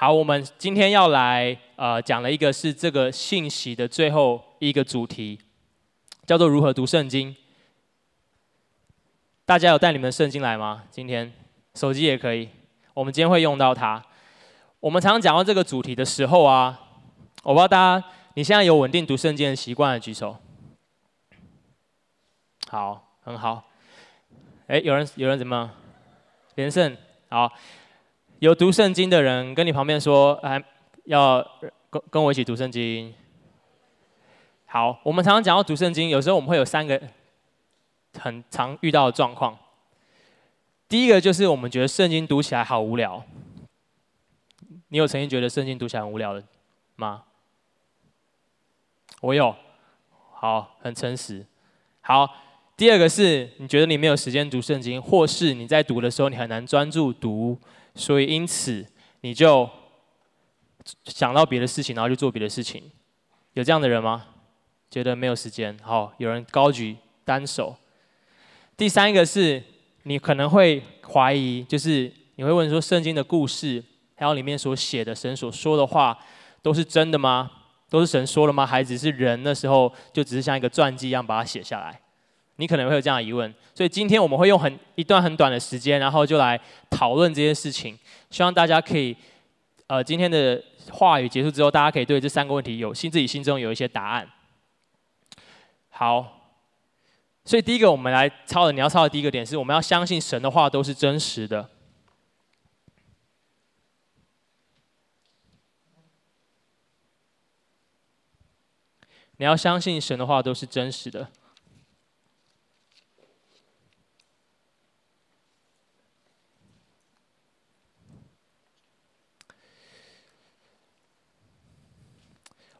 好，我们今天要来呃讲了一个是这个信息的最后一个主题，叫做如何读圣经。大家有带你们的圣经来吗？今天手机也可以，我们今天会用到它。我们常常讲到这个主题的时候啊，我不知道大家你现在有稳定读圣经的习惯的举手。好，很好。哎，有人有人怎么？连胜，好。有读圣经的人跟你旁边说，哎，要跟跟我一起读圣经。好，我们常常讲到读圣经，有时候我们会有三个很常遇到的状况。第一个就是我们觉得圣经读起来好无聊。你有曾经觉得圣经读起来很无聊的吗？我有。好，很诚实。好，第二个是你觉得你没有时间读圣经，或是你在读的时候你很难专注读。所以，因此你就想到别的事情，然后就做别的事情。有这样的人吗？觉得没有时间？好，有人高举单手。第三个是，你可能会怀疑，就是你会问说，圣经的故事，还有里面所写的神所说的话，都是真的吗？都是神说了吗？还只是人那时候就只是像一个传记一样把它写下来？你可能会有这样的疑问，所以今天我们会用很一段很短的时间，然后就来讨论这件事情。希望大家可以，呃，今天的话语结束之后，大家可以对这三个问题有心自己心中有一些答案。好，所以第一个我们来抄的，你要抄的第一个点是，我们要相信神的话都是真实的。你要相信神的话都是真实的。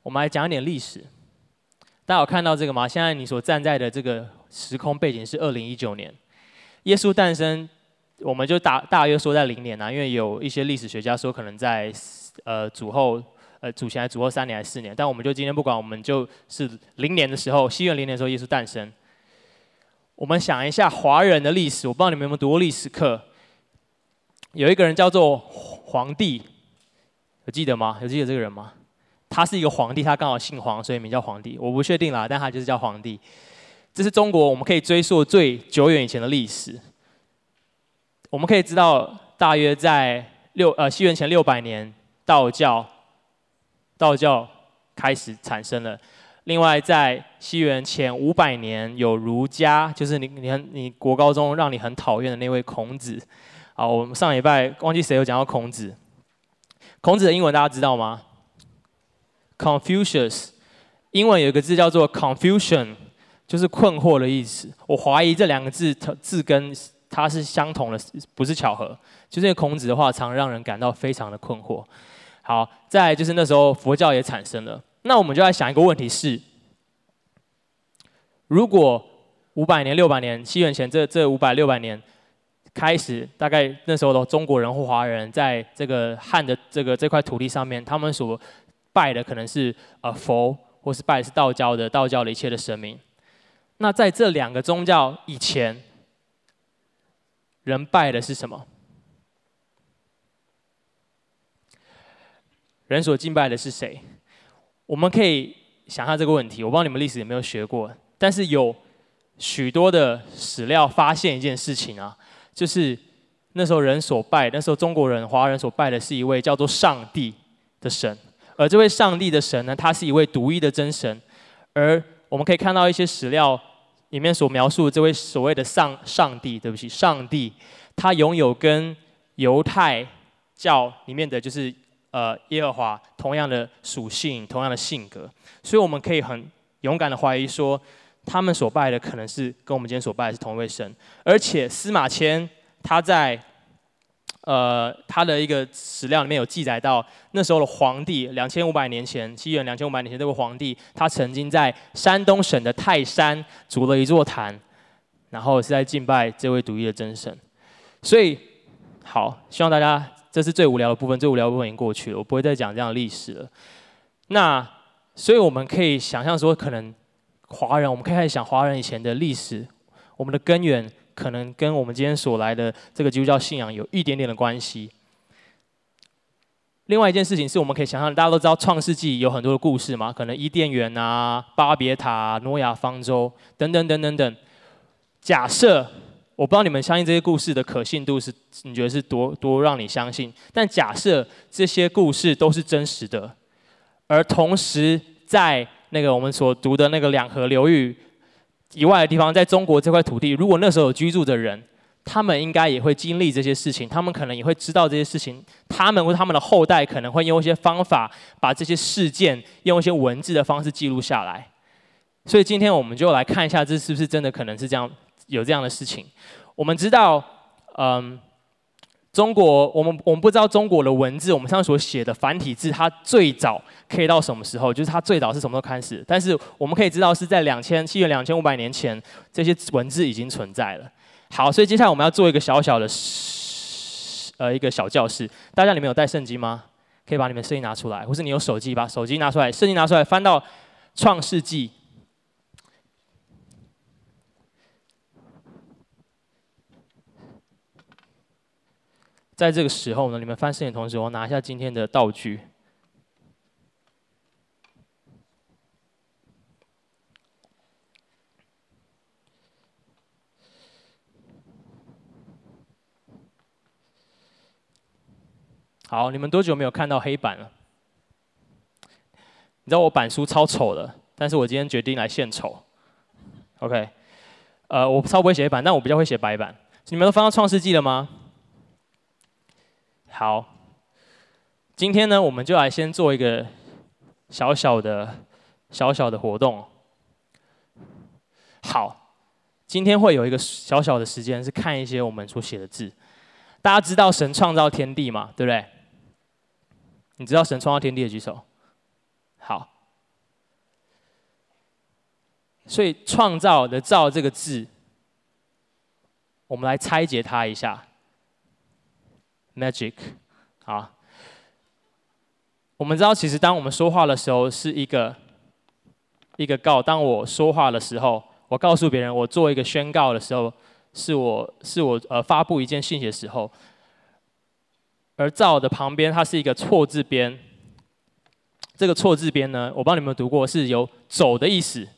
我们来讲一点历史。大家有看到这个吗？现在你所站在的这个时空背景是二零一九年，耶稣诞生，我们就大大约说在零年啊，因为有一些历史学家说可能在呃主后呃主前还主后三年还是四年，但我们就今天不管，我们就是零年的时候，西元零年的时候，耶稣诞生。我们想一下华人的历史，我不知道你们有没有读过历史课，有一个人叫做皇帝，有记得吗？有记得这个人吗？他是一个皇帝，他刚好姓黄，所以名叫皇帝。我不确定啦，但他就是叫皇帝。这是中国我们可以追溯最久远以前的历史。我们可以知道，大约在六呃西元前六百年，道教道教开始产生了。另外，在西元前五百年，有儒家，就是你你很你国高中让你很讨厌的那位孔子。好，我们上礼拜忘记谁有讲到孔子。孔子的英文大家知道吗？Confucius，英文有一个字叫做 confusion，就是困惑的意思。我怀疑这两个字字根它是相同的，不是巧合。就是孔子的话，常让人感到非常的困惑。好，再就是那时候佛教也产生了。那我们就来想一个问题是：如果五百年、六百年，西元前这这五百六百年开始，大概那时候的中国人或华人，在这个汉的这个这块土地上面，他们所拜的可能是呃佛，或是拜的是道教的道教的一切的神明。那在这两个宗教以前，人拜的是什么？人所敬拜的是谁？我们可以想下这个问题。我不知道你们历史有没有学过，但是有许多的史料发现一件事情啊，就是那时候人所拜，那时候中国人、华人所拜的是一位叫做上帝的神。而这位上帝的神呢，他是一位独一的真神，而我们可以看到一些史料里面所描述的这位所谓的上上帝，对不起，上帝，他拥有跟犹太教里面的就是呃耶和华同样的属性、同样的性格，所以我们可以很勇敢的怀疑说，他们所拜的可能是跟我们今天所拜的是同一位神，而且司马迁他在。呃，他的一个史料里面有记载到，那时候的皇帝两千五百年前，西元两千五百年前，这位皇帝他曾经在山东省的泰山筑了一座坛，然后是在敬拜这位独一的真神。所以，好，希望大家这是最无聊的部分，最无聊的部分已经过去了，我不会再讲这样的历史了。那，所以我们可以想象说，可能华人，我们可以开始想华人以前的历史，我们的根源。可能跟我们今天所来的这个基督教信仰有一点点的关系。另外一件事情是我们可以想象，大家都知道创世纪有很多的故事嘛，可能伊甸园啊、巴别塔、诺亚方舟等等等等等。假设我不知道你们相信这些故事的可信度是，你觉得是多多让你相信？但假设这些故事都是真实的，而同时在那个我们所读的那个两河流域以外的地方，在中国这块土地，如果那时候有居住的人。他们应该也会经历这些事情，他们可能也会知道这些事情，他们或他们的后代可能会用一些方法把这些事件用一些文字的方式记录下来。所以今天我们就来看一下，这是不是真的可能是这样有这样的事情。我们知道，嗯，中国我们我们不知道中国的文字，我们上所写的繁体字，它最早可以到什么时候？就是它最早是什么时候开始？但是我们可以知道是在两千七元两千五百年前，这些文字已经存在了。好，所以接下来我们要做一个小小的，呃，一个小教室。大家里面有带圣经吗？可以把你们圣经拿出来，或是你有手机，把手机拿出来，圣经拿出来，翻到创世纪。在这个时候呢，你们翻圣经的同时，我拿一下今天的道具。好，你们多久没有看到黑板了？你知道我板书超丑的，但是我今天决定来献丑。OK，呃，我超不会写黑板，但我比较会写白板。你们都翻到创世纪了吗？好，今天呢，我们就来先做一个小小的、小小的活动。好，今天会有一个小小的时间是看一些我们所写的字。大家知道神创造天地嘛？对不对？你知道神创造天地的举手，好。所以“创造”的“造”这个字，我们来拆解它一下。Magic，好。我们知道，其实当我们说话的时候，是一个一个告。当我说话的时候，我告诉别人，我做一个宣告的时候，是我是我呃发布一件信息的时候。而造的旁边，它是一个错字边。这个错字边呢，我帮你们读过，是有走的意思，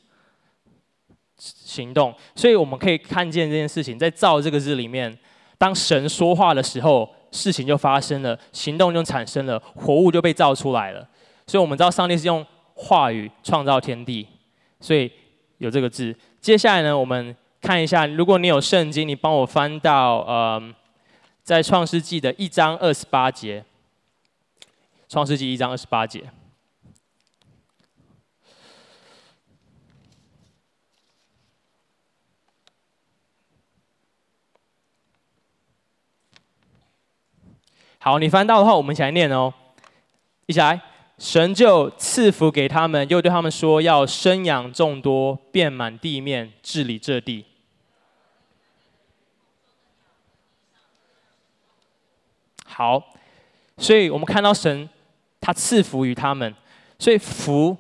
行动。所以我们可以看见这件事情，在造这个字里面，当神说话的时候，事情就发生了，行动就产生了，活物就被造出来了。所以我们知道上帝是用话语创造天地，所以有这个字。接下来呢，我们看一下，如果你有圣经，你帮我翻到呃。在创世纪的一章二十八节，创世纪一章二十八节。好，你翻到的话，我们一起来念哦。一起来，神就赐福给他们，又对他们说：要生养众多，遍满地面，治理这地。好，所以我们看到神，他赐福于他们。所以“福”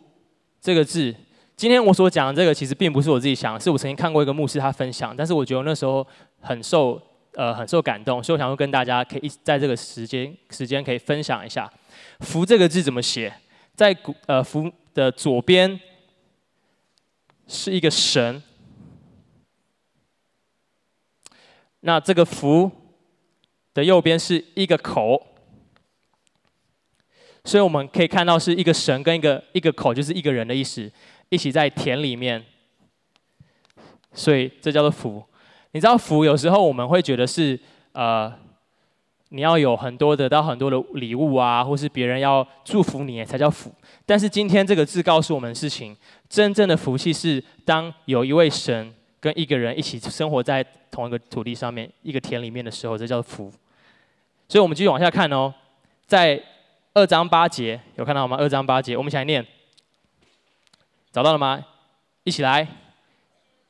这个字，今天我所讲的这个，其实并不是我自己想，是我曾经看过一个牧师他分享，但是我觉得那时候很受呃很受感动，所以我想说跟大家可以一在这个时间时间可以分享一下“福”这个字怎么写。在古呃“福”的左边是一个神，那这个“福”。的右边是一个口，所以我们可以看到是一个神跟一个一个口，就是一个人的意思，一起在田里面，所以这叫做福。你知道福有时候我们会觉得是呃，你要有很多得到很多的礼物啊，或是别人要祝福你才叫福。但是今天这个字告诉我们的事情，真正的福气是当有一位神跟一个人一起生活在同一个土地上面，一个田里面的时候，这叫福。所以，我们继续往下看哦，在二章八节有看到吗？二章八节，我们一起来念，找到了吗？一起来。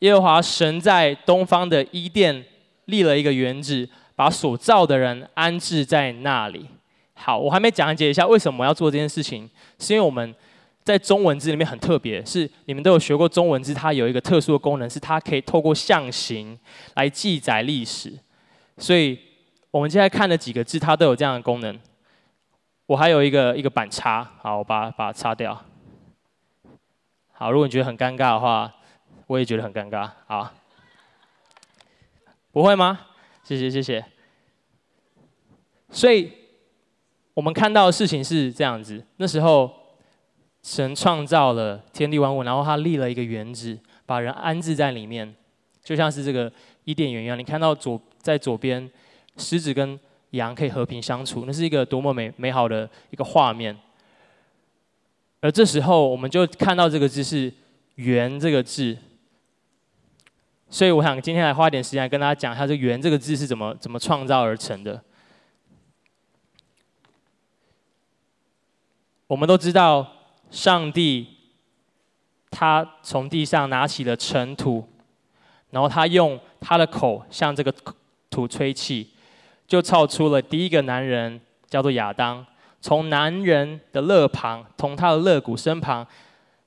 耶和华神在东方的伊甸立了一个园子，把所造的人安置在那里。好，我还没讲解一下为什么要做这件事情，是因为我们在中文字里面很特别，是你们都有学过中文字，它有一个特殊的功能，是它可以透过象形来记载历史，所以。我们现在看的几个字，它都有这样的功能。我还有一个一个板擦，好，我把它把它擦掉。好，如果你觉得很尴尬的话，我也觉得很尴尬。好，不会吗？谢谢谢谢。所以，我们看到的事情是这样子。那时候，神创造了天地万物，然后他立了一个园子，把人安置在里面，就像是这个伊甸园一样。你看到左在左边，狮子跟羊可以和平相处，那是一个多么美美好的一个画面。而这时候，我们就看到这个字是“园”这个字。所以，我想今天来花点时间来跟大家讲一下，这“圆”这个字是怎么怎么创造而成的。我们都知道，上帝他从地上拿起了尘土，然后他用他的口向这个土吹气。就造出了第一个男人，叫做亚当。从男人的肋旁，从他的肋骨身旁，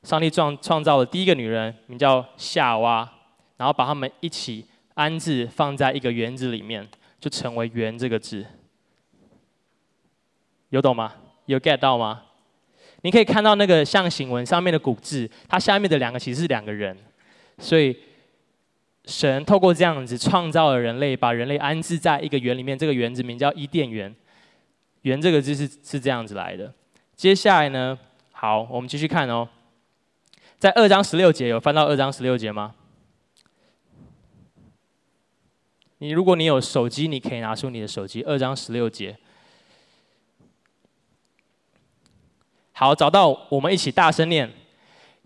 上帝创创造了第一个女人，名叫夏娃，然后把他们一起安置放在一个园子里面，就成为“园”这个字。有懂吗？有 get 到吗？你可以看到那个象形文上面的古字，它下面的两个其实是两个人，所以。神透过这样子创造了人类，把人类安置在一个园里面。这个园子名叫伊甸园。园这个字是是这样子来的。接下来呢，好，我们继续看哦。在二章十六节有翻到二章十六节吗？你如果你有手机，你可以拿出你的手机。二章十六节。好，找到，我们一起大声念。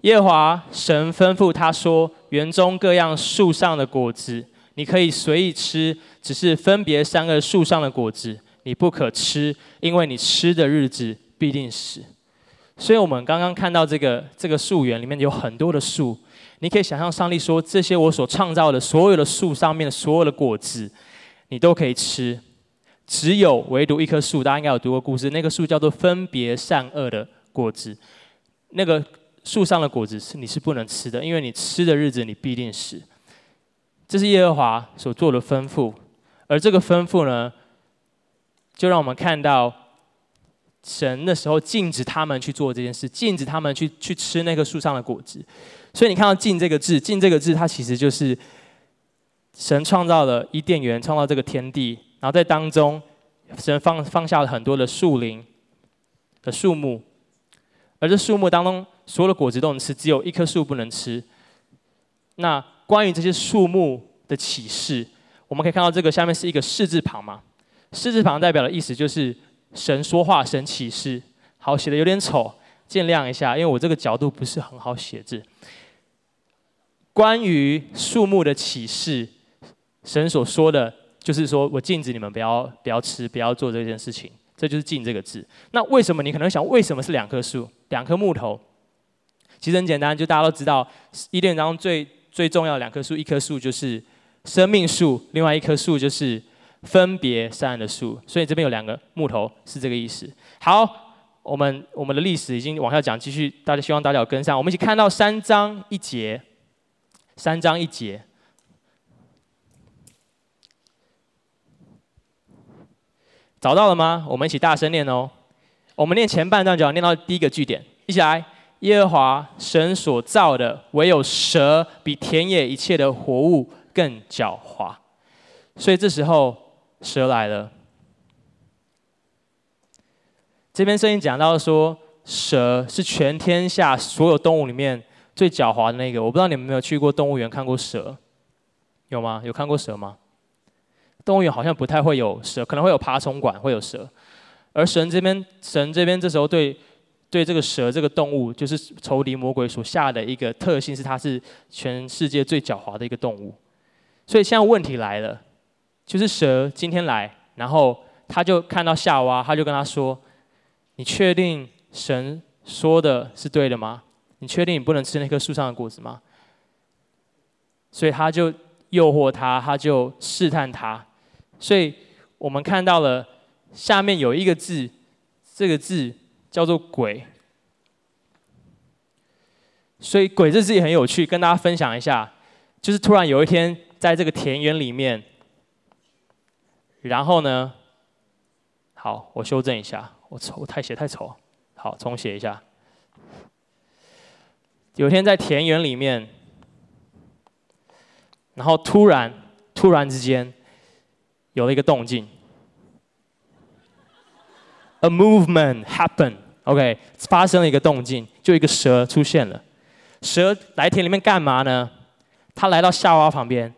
耶华神吩咐他说：“园中各样树上的果子，你可以随意吃，只是分别三个树上的果子，你不可吃，因为你吃的日子必定死。”所以，我们刚刚看到这个这个树园里面有很多的树，你可以想象上帝说：“这些我所创造的所有的树上面的所有的果子，你都可以吃，只有唯独一棵树，大家应该有读过故事，那个树叫做分别善恶的果子，那个。”树上的果子是你是不能吃的，因为你吃的日子你必定死。这是耶和华所做的吩咐，而这个吩咐呢，就让我们看到神那时候禁止他们去做这件事，禁止他们去去吃那个树上的果子。所以你看到“禁”这个字，“禁”这个字，它其实就是神创造了伊甸园，创造这个天地，然后在当中，神放放下了很多的树林的树木，而这树木当中。所有的果子都能吃，只有一棵树不能吃。那关于这些树木的启示，我们可以看到这个下面是一个“示”字旁嘛？“示”字旁代表的意思就是神说话，神启示。好，写的有点丑，见谅一下，因为我这个角度不是很好写字。关于树木的启示，神所说的就是说我禁止你们不要不要吃，不要做这件事情，这就是“禁”这个字。那为什么你可能想，为什么是两棵树，两棵木头？其实很简单，就大家都知道，伊甸当中最最重要的两棵树，一棵树就是生命树，另外一棵树就是分别善恶的树。所以这边有两个木头，是这个意思。好，我们我们的历史已经往下讲，继续，大家希望大家有跟上。我们一起看到三章一节，三章一节，找到了吗？我们一起大声念哦。我们念前半段就要念到第一个句点，一起来。耶和华神所造的，唯有蛇比田野一切的活物更狡猾。所以这时候蛇来了。这边圣经讲到说，蛇是全天下所有动物里面最狡猾的那个。我不知道你们有没有去过动物园看过蛇？有吗？有看过蛇吗？动物园好像不太会有蛇，可能会有爬虫馆会有蛇。而神这边，神这边这时候对。对这个蛇这个动物，就是仇敌魔鬼所下的一个特性，是它是全世界最狡猾的一个动物。所以现在问题来了，就是蛇今天来，然后他就看到夏娃，他就跟他说：“你确定神说的是对的吗？你确定你不能吃那棵树上的果子吗？”所以他就诱惑他，他就试探他。所以我们看到了下面有一个字，这个字。叫做鬼，所以鬼这字也很有趣，跟大家分享一下。就是突然有一天，在这个田园里面，然后呢，好，我修正一下，我丑，我太写太丑。好，重写一下。有一天在田园里面，然后突然突然之间有了一个动静，a movement happened，OK，发生了一个动静，就一个蛇出现了。蛇来田里面干嘛呢？它来到夏娃旁边，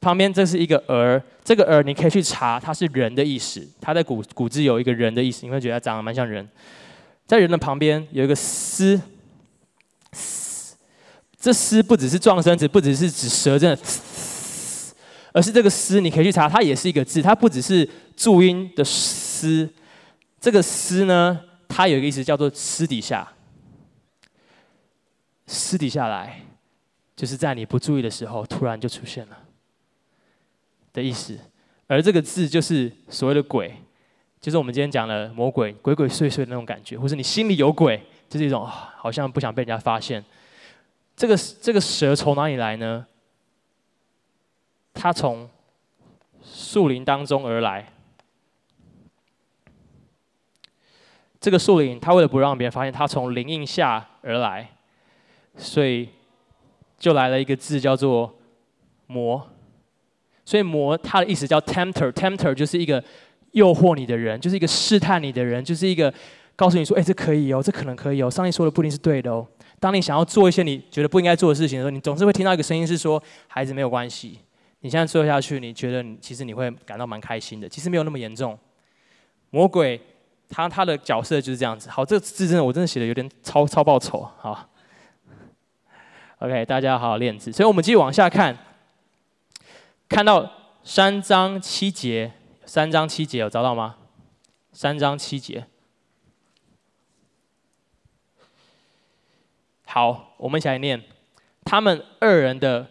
旁边这是一个儿，这个儿你可以去查，它是人的意思，它在古古字有一个人的意思，你会觉得它长得蛮像人。在人的旁边有一个丝，这丝不只是状声词，不只是指舌真的，而是这个丝你可以去查，它也是一个字，它不只是注音的丝，这个丝呢，它有一个意思叫做私底下，私底下来，就是在你不注意的时候突然就出现了的意思，而这个字就是所谓的鬼。就是我们今天讲的魔鬼鬼鬼祟祟的那种感觉，或是你心里有鬼，就是一种好像不想被人家发现。这个这个蛇从哪里来呢？它从树林当中而来。这个树林，它为了不让别人发现，它从林荫下而来，所以就来了一个字叫做魔。所以魔它的意思叫 tempter，tempter 就是一个。诱惑你的人，就是一个试探你的人，就是一个告诉你说：“哎，这可以哦，这可能可以哦。”上帝说的不一定是对的哦。当你想要做一些你觉得不应该做的事情的时候，你总是会听到一个声音是说：“孩子没有关系，你现在做下去，你觉得你其实你会感到蛮开心的，其实没有那么严重。”魔鬼他他的角色就是这样子。好，这个字真的我真的写的有点超超爆丑。好，OK，大家好好练字。所以我们继续往下看，看到三章七节。三章七节有找到吗？三章七节。好，我们一起来念。他们二人的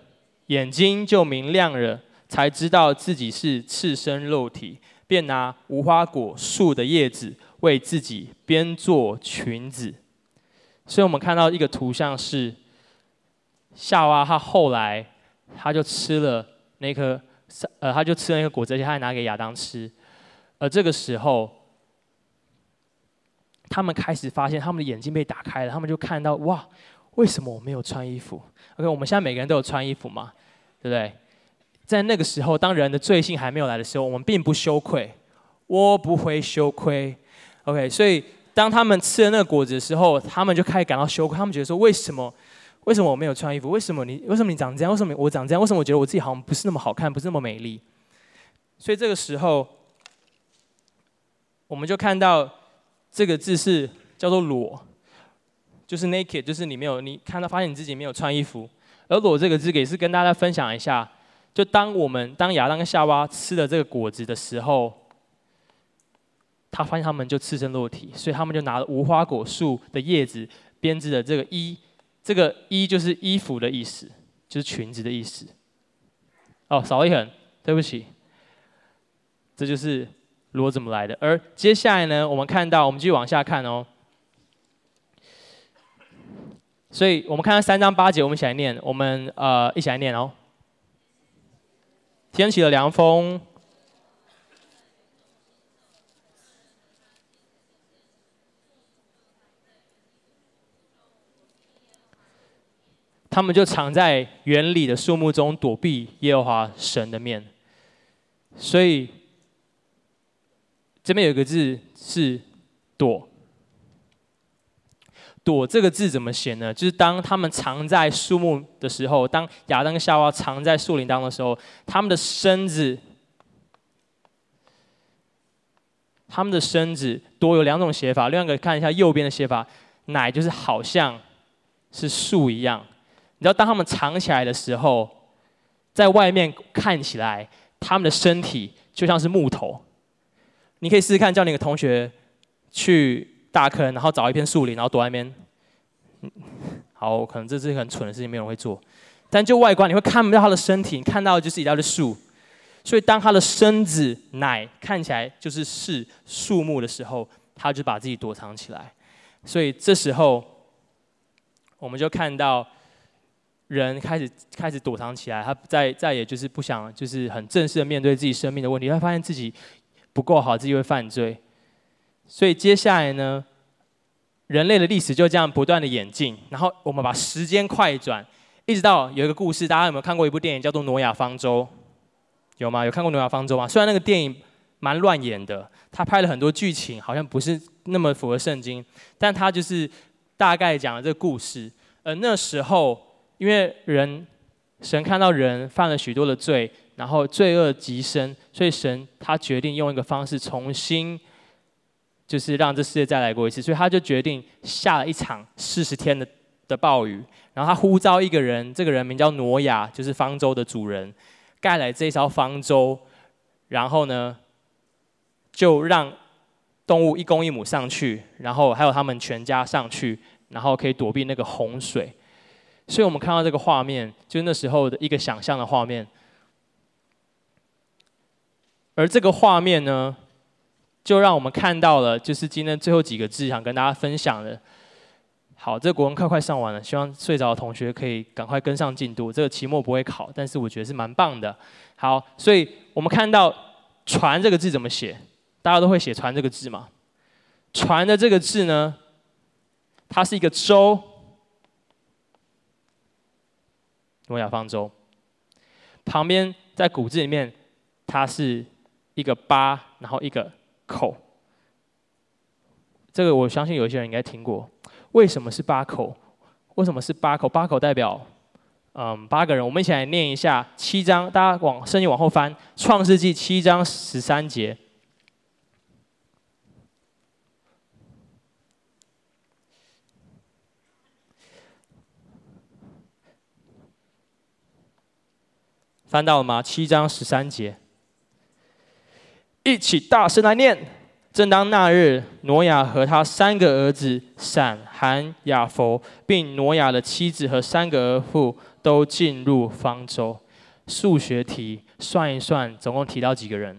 眼睛就明亮了，才知道自己是赤身肉体，便拿无花果树的叶子为自己编做裙子。所以我们看到一个图像是夏娃，她后来她就吃了那颗。呃，他就吃了那个果子，而且他还拿给亚当吃。而这个时候，他们开始发现，他们的眼睛被打开了，他们就看到哇，为什么我没有穿衣服？OK，我们现在每个人都有穿衣服嘛，对不对？在那个时候，当人的罪性还没有来的时候，我们并不羞愧，我不会羞愧。OK，所以当他们吃了那个果子的时候，他们就开始感到羞愧，他们觉得说，为什么？为什么我没有穿衣服？为什么你为什么你长这样？为什么我长这样？为什么我觉得我自己好像不是那么好看，不是那么美丽？所以这个时候，我们就看到这个字是叫做“裸”，就是 naked，就是你没有你看到发现你自己没有穿衣服。而“裸”这个字也是跟大家分享一下，就当我们当亚当跟夏娃吃了这个果子的时候，他发现他们就赤身裸体，所以他们就拿了无花果树的叶子编织的这个衣。这个衣就是衣服的意思，就是裙子的意思。哦，少了一横，对不起。这就是裸怎么来的。而接下来呢，我们看到，我们继续往下看哦。所以我们看到三章八节，我们一起来念，我们呃一起来念哦。天起了凉风。他们就藏在园里的树木中，躲避耶和华神的面。所以这边有一个字是“躲”。躲这个字怎么写呢？就是当他们藏在树木的时候，当亚当跟夏娃藏在树林当中的时候，他们的身子，他们的身子躲有两种写法。另外一个看一下右边的写法，乃就是好像是树一样。你知道，当他们藏起来的时候，在外面看起来，他们的身体就像是木头。你可以试试看，叫你的同学去大坑，然后找一片树林，然后躲在那边。好，可能这是一很蠢的事情，没有人会做。但就外观，你会看不到他的身体，你看到就是一大堆树。所以，当他的身子乃看起来就是是树木的时候，他就把自己躲藏起来。所以这时候，我们就看到。人开始开始躲藏起来，他再再也就是不想，就是很正式的面对自己生命的问题。他发现自己不够好，自己会犯罪，所以接下来呢，人类的历史就这样不断的演进，然后我们把时间快转，一直到有一个故事，大家有没有看过一部电影叫做《挪亚方舟》？有吗？有看过《挪亚方舟》吗？虽然那个电影蛮乱演的，他拍了很多剧情，好像不是那么符合圣经，但他就是大概讲了这个故事。而那时候，因为人，神看到人犯了许多的罪，然后罪恶极深，所以神他决定用一个方式重新，就是让这世界再来过一次。所以他就决定下了一场四十天的的暴雨，然后他呼召一个人，这个人名叫挪亚，就是方舟的主人。盖来这艘方舟，然后呢，就让动物一公一母上去，然后还有他们全家上去，然后可以躲避那个洪水。所以我们看到这个画面，就是那时候的一个想象的画面。而这个画面呢，就让我们看到了，就是今天最后几个字想跟大家分享的。好，这个国文课快上完了，希望睡着的同学可以赶快跟上进度。这个期末不会考，但是我觉得是蛮棒的。好，所以我们看到“船”这个字怎么写？大家都会写“船”这个字吗？“船”的这个字呢，它是一个舟，诺亚方舟。旁边在古字里面，它是一个八，然后一个口。这个我相信有些人应该听过。为什么是八口？为什么是八口？八口代表，嗯，八个人。我们一起来念一下七章，大家往圣经往后翻，《创世纪》七章十三节。翻到了吗？七章十三节，一起大声来念。正当那日，挪亚和他三个儿子闪、含、雅弗，并挪亚的妻子和三个儿妇都进入方舟。数学题，算一算，总共提到几个人？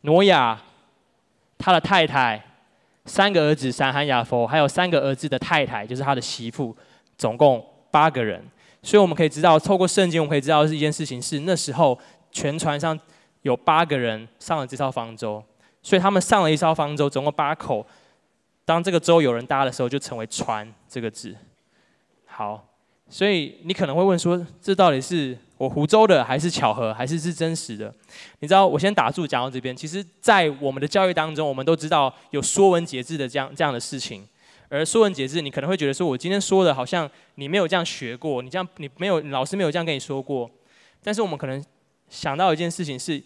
挪亚、他的太太、三个儿子闪、含、雅弗，还有三个儿子的太太，就是他的媳妇，总共八个人。所以我们可以知道，透过圣经，我们可以知道是一件事情是那时候全船上。有八个人上了这艘方舟，所以他们上了一艘方舟，总共八口。当这个舟有人搭的时候，就成为“船”这个字。好，所以你可能会问说，这到底是我胡诌的，还是巧合，还是是真实的？你知道，我先打住讲到这边。其实，在我们的教育当中，我们都知道有说文解字的这样这样的事情。而说文解字，你可能会觉得说，我今天说的好像你没有这样学过，你这样你没有老师没有这样跟你说过。但是我们可能想到一件事情是。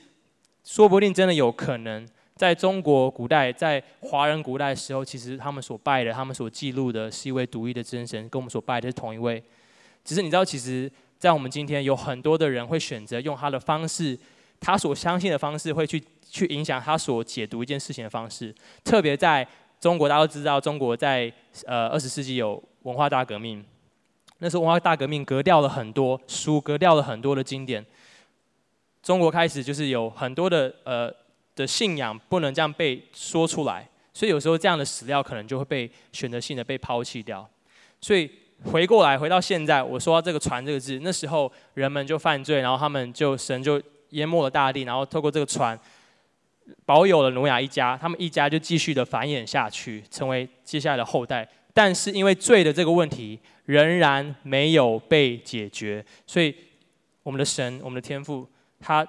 说不定真的有可能，在中国古代，在华人古代的时候，其实他们所拜的、他们所记录的，是一位独一的真神，跟我们所拜的是同一位。只是你知道，其实，在我们今天，有很多的人会选择用他的方式，他所相信的方式，会去去影响他所解读一件事情的方式。特别在中国，大家都知道，中国在呃二十世纪有文化大革命，那时候文化大革命革掉了很多书，革掉了很多的经典。中国开始就是有很多的呃的信仰不能这样被说出来，所以有时候这样的史料可能就会被选择性的被抛弃掉。所以回过来回到现在，我说到这个“船”这个字，那时候人们就犯罪，然后他们就神就淹没了大地，然后透过这个船保有了挪亚一家，他们一家就继续的繁衍下去，成为接下来的后代。但是因为罪的这个问题仍然没有被解决，所以我们的神，我们的天父。他，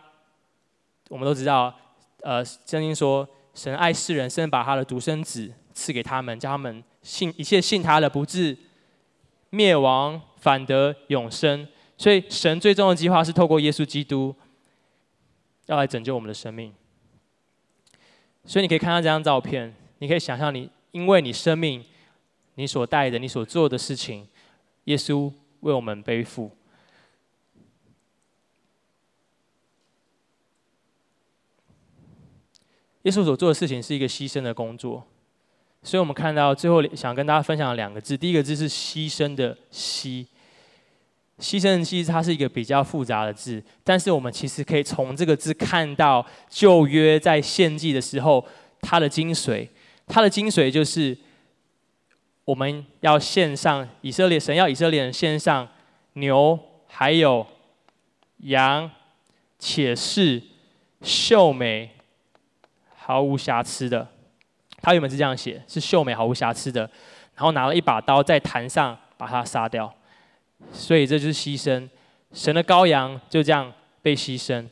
我们都知道，呃，圣经说，神爱世人，甚至把他的独生子赐给他们，叫他们信一切信他的，不至灭亡，反得永生。所以，神最终的计划是透过耶稣基督，要来拯救我们的生命。所以，你可以看到这张照片，你可以想象你，因为你生命，你所带的，你所做的事情，耶稣为我们背负。耶稣所做的事情是一个牺牲的工作，所以我们看到最后想跟大家分享两个字，第一个字是牺牲的“牺”，牺牲的“牺”它是一个比较复杂的字，但是我们其实可以从这个字看到旧约在献祭的时候它的精髓，它的精髓就是我们要献上以色列神要以色列人献上牛还有羊，且是秀美。毫无瑕疵的。他原本是这样写，是秀美毫无瑕疵的，然后拿了一把刀在坛上把他杀掉。所以这就是牺牲，神的羔羊就这样被牺牲。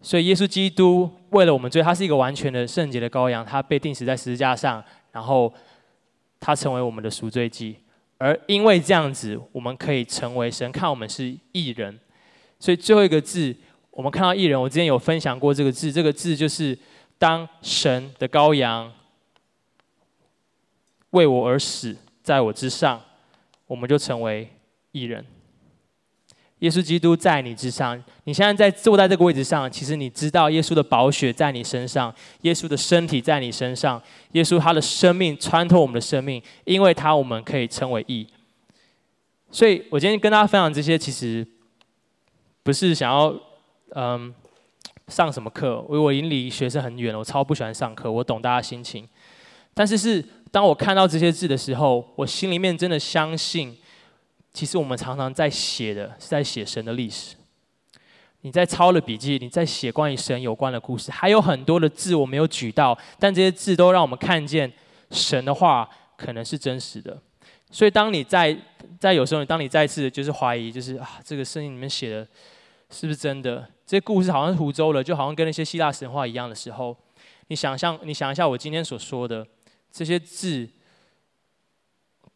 所以耶稣基督为了我们罪，他是一个完全的圣洁的羔羊，他被钉死在十字架上，然后他成为我们的赎罪祭。而因为这样子，我们可以成为神看我们是义人。所以最后一个字，我们看到义人，我之前有分享过这个字，这个字就是当神的羔羊为我而死，在我之上，我们就成为艺人。耶稣基督在你之上，你现在在坐在这个位置上，其实你知道耶稣的宝血在你身上，耶稣的身体在你身上，耶稣他的生命穿透我们的生命，因为他我们可以称为义。所以我今天跟大家分享这些，其实不是想要嗯上什么课，因为我已经离学生很远了，我超不喜欢上课，我懂大家心情，但是是当我看到这些字的时候，我心里面真的相信。其实我们常常在写的是在写神的历史。你在抄了笔记，你在写关于神有关的故事，还有很多的字我没有举到，但这些字都让我们看见神的话可能是真实的。所以当你在在有时候，当你再次就是怀疑，就是啊，这个圣经里面写的是不是真的？这些故事好像是胡诌的，就好像跟那些希腊神话一样的时候，你想象，你想一下我今天所说的这些字。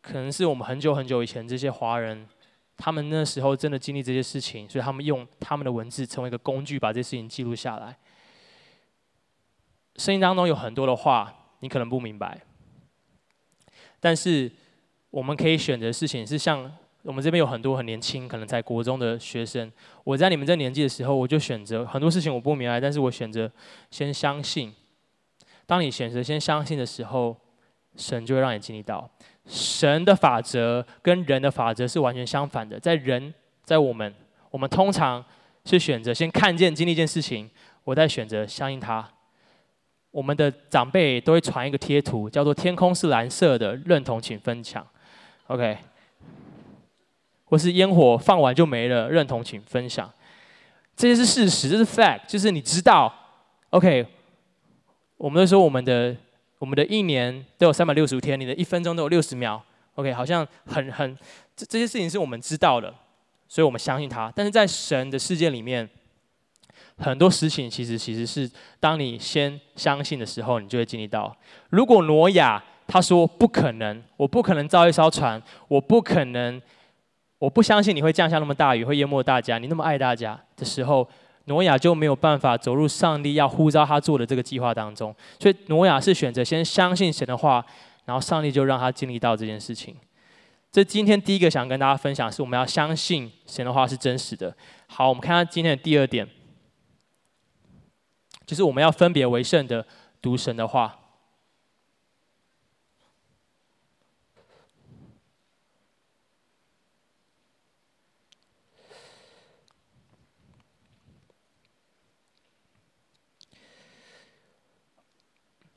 可能是我们很久很久以前这些华人，他们那时候真的经历这些事情，所以他们用他们的文字成为一个工具，把这事情记录下来。声音当中有很多的话，你可能不明白，但是我们可以选择的事情是像我们这边有很多很年轻，可能在国中的学生，我在你们这年纪的时候，我就选择很多事情我不明白，但是我选择先相信。当你选择先相信的时候，神就会让你经历到。神的法则跟人的法则是完全相反的。在人，在我们，我们通常是选择先看见、经历一件事情，我再选择相信他。我们的长辈都会传一个贴图，叫做“天空是蓝色的”，认同请分享。OK，或是烟火放完就没了，认同请分享。这些是事实，这是 fact，就是你知道。OK，我们都说我们的。我们的一年都有三百六十五天，你的一分钟都有六十秒。OK，好像很很这这些事情是我们知道的，所以我们相信他。但是在神的世界里面，很多事情其实其实是当你先相信的时候，你就会经历到。如果挪亚他说不可能，我不可能造一艘船，我不可能，我不相信你会降下那么大雨，会淹没大家，你那么爱大家的时候。挪亚就没有办法走入上帝要呼召他做的这个计划当中，所以挪亚是选择先相信神的话，然后上帝就让他经历到这件事情。这今天第一个想跟大家分享是我们要相信神的话是真实的。好，我们看看今天的第二点，就是我们要分别为圣的读神的话。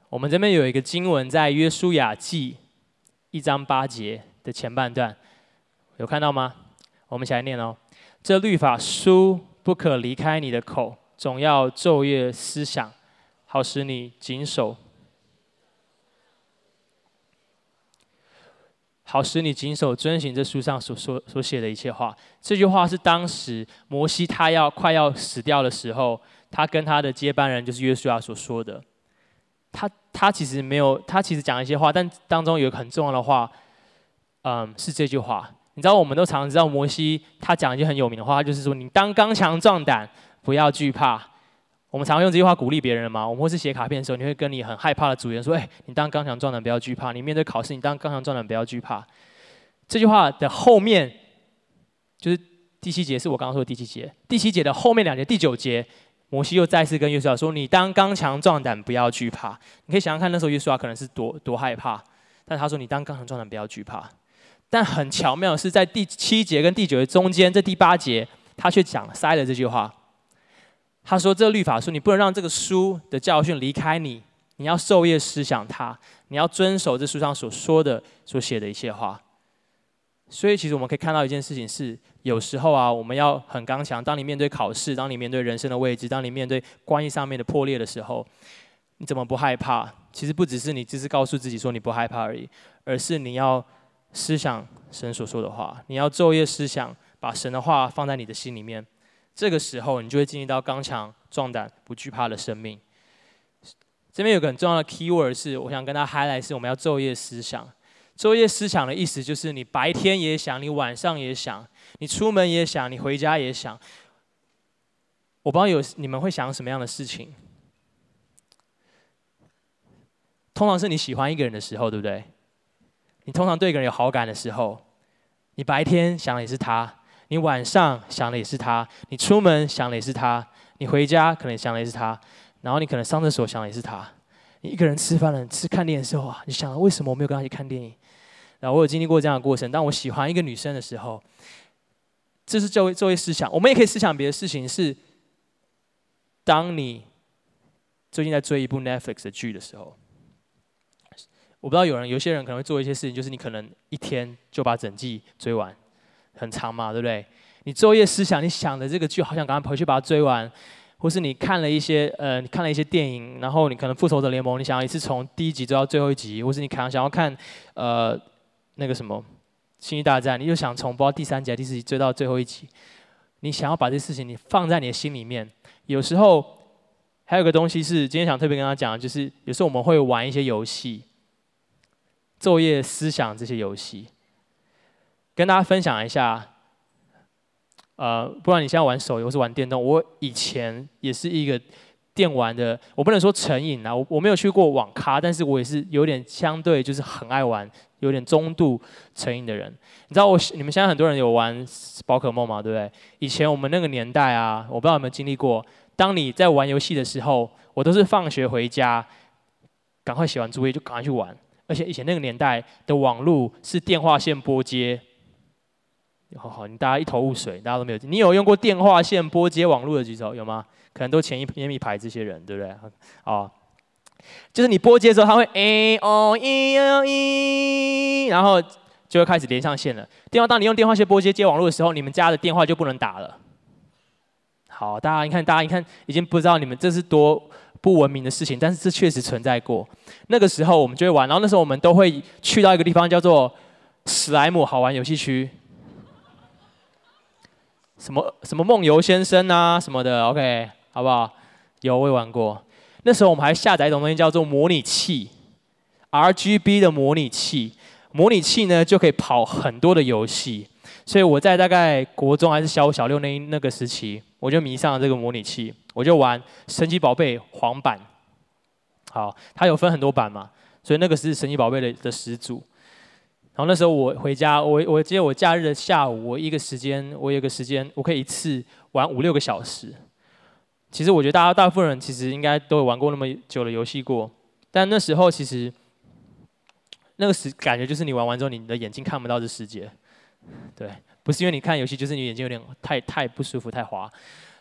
我们这边有一个经文，在约书亚记一章八节的前半段，有看到吗？我们一起来念哦。这律法书不可离开你的口，总要昼夜思想，好使你谨守，好使你谨守遵行这书上所说所写的一切话。这句话是当时摩西他要快要死掉的时候，他跟他的接班人就是约书亚所说的。他他其实没有，他其实讲一些话，但当中有一个很重要的话，嗯，是这句话。你知道，我们都常知道摩西他讲一句很有名的话，就是说：“你当刚强壮胆，不要惧怕。”我们常用这句话鼓励别人嘛。我们或是写卡片的时候，你会跟你很害怕的组员说：“哎，你当刚强壮胆，不要惧怕。你面对考试，你当刚强壮胆，不要惧怕。”这句话的后面就是第七节，是我刚刚说的第七节。第七节的后面两节，第九节。摩西又再次跟约书亚说：“你当刚强壮胆，不要惧怕。”你可以想想看，那时候约书亚可能是多多害怕。但他说：“你当刚强壮胆，不要惧怕。”但很巧妙的是，在第七节跟第九节中间，这第八节他却讲塞了这句话。他说：“这律法书，你不能让这个书的教训离开你，你要昼夜思想它，你要遵守这书上所说的、所写的一切话。”所以，其实我们可以看到一件事情是，有时候啊，我们要很刚强。当你面对考试，当你面对人生的位置，当你面对关系上面的破裂的时候，你怎么不害怕？其实不只是你只是告诉自己说你不害怕而已，而是你要思想神所说的话，你要昼夜思想，把神的话放在你的心里面。这个时候，你就会进入到刚强壮胆、不惧怕的生命。这边有个很重要的 key word 是，我想跟大家 highlight 是，我们要昼夜思想。昼夜思想的意思就是，你白天也想，你晚上也想，你出门也想，你回家也想。我不知道有你们会想什么样的事情。通常是你喜欢一个人的时候，对不对？你通常对一个人有好感的时候，你白天想的也是他，你晚上想的也是他，你出门想的也是他，你回家可能想的也是他，然后你可能上厕所想的也是他。你一个人吃饭了，吃看电影的时候啊，你想为什么我没有跟他一起看电影？然后我有经历过这样的过程。当我喜欢一个女生的时候，这是作为作为思想。我们也可以思想别的事情，是当你最近在追一部 Netflix 的剧的时候，我不知道有人有些人可能会做一些事情，就是你可能一天就把整季追完，很长嘛，对不对？你昼夜思想，你想的这个剧，好想赶快回去把它追完。或是你看了一些呃，你看了一些电影，然后你可能复仇者联盟，你想要一次从第一集追到最后一集，或是你可能想要看呃那个什么星际大战，你就想从播到第三集、第四集追到最后一集，你想要把这事情你放在你的心里面。有时候还有个东西是今天想特别跟他讲，就是有时候我们会玩一些游戏，昼夜思想这些游戏，跟大家分享一下。呃，不然你现在玩手游是玩电动，我以前也是一个电玩的，我不能说成瘾啊，我我没有去过网咖，但是我也是有点相对就是很爱玩，有点中度成瘾的人。你知道我你们现在很多人有玩宝可梦吗？对不对？以前我们那个年代啊，我不知道有没有经历过，当你在玩游戏的时候，我都是放学回家，赶快写完作业就赶快去玩，而且以前那个年代的网络是电话线拨接。好好，你大家一头雾水，大家都没有。你有用过电话线拨接网络的举手，有吗？可能都前一前一排这些人，对不对？哦，就是你拨接的时候，它会 A O E O E，然后就会开始连上线了。电话，当你用电话线拨接接网络的时候，你们家的电话就不能打了。好，大家你看，大家你看，已经不知道你们这是多不文明的事情，但是这确实存在过。那个时候我们就会玩，然后那时候我们都会去到一个地方叫做史莱姆好玩游戏区。什么什么梦游先生啊什么的，OK，好不好？有我也玩过。那时候我们还下载一种东西叫做模拟器，RGB 的模拟器。模拟器呢就可以跑很多的游戏。所以我在大概国中还是小五小六那那个时期，我就迷上了这个模拟器，我就玩神奇宝贝黄版。好，它有分很多版嘛，所以那个是神奇宝贝的的始祖。然后那时候我回家，我我记得我假日的下午，我一个时间，我有个时间，我可以一次玩五六个小时。其实我觉得大家大部分人其实应该都有玩过那么久的游戏过，但那时候其实那个时感觉就是你玩完之后，你的眼睛看不到这世界。对，不是因为你看游戏，就是你眼睛有点太太不舒服，太滑。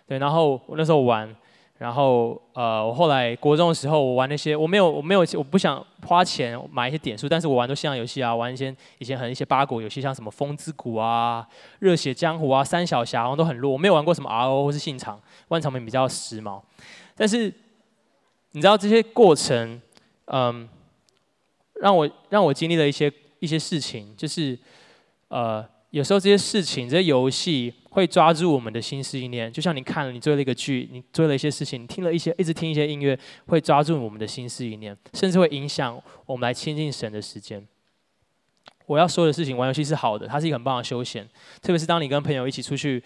对，然后我那时候玩。然后，呃，我后来国中的时候，我玩那些，我没有，我没有，我不想花钱买一些点数，但是我玩都线上游戏啊，玩一些以前很一些八国游戏，像什么风之谷啊、热血江湖啊、三小侠，都很弱。我没有玩过什么 RO 或是信长，万长明比较时髦。但是你知道这些过程，嗯，让我让我经历了一些一些事情，就是呃，有时候这些事情，这些游戏。会抓住我们的心思意念，就像你看了，你追了一个剧，你做了一些事情，听了一些，一直听一些音乐，会抓住我们的心思意念，甚至会影响我们来亲近神的时间。我要说的事情，玩游戏是好的，它是一个很棒的休闲，特别是当你跟朋友一起出去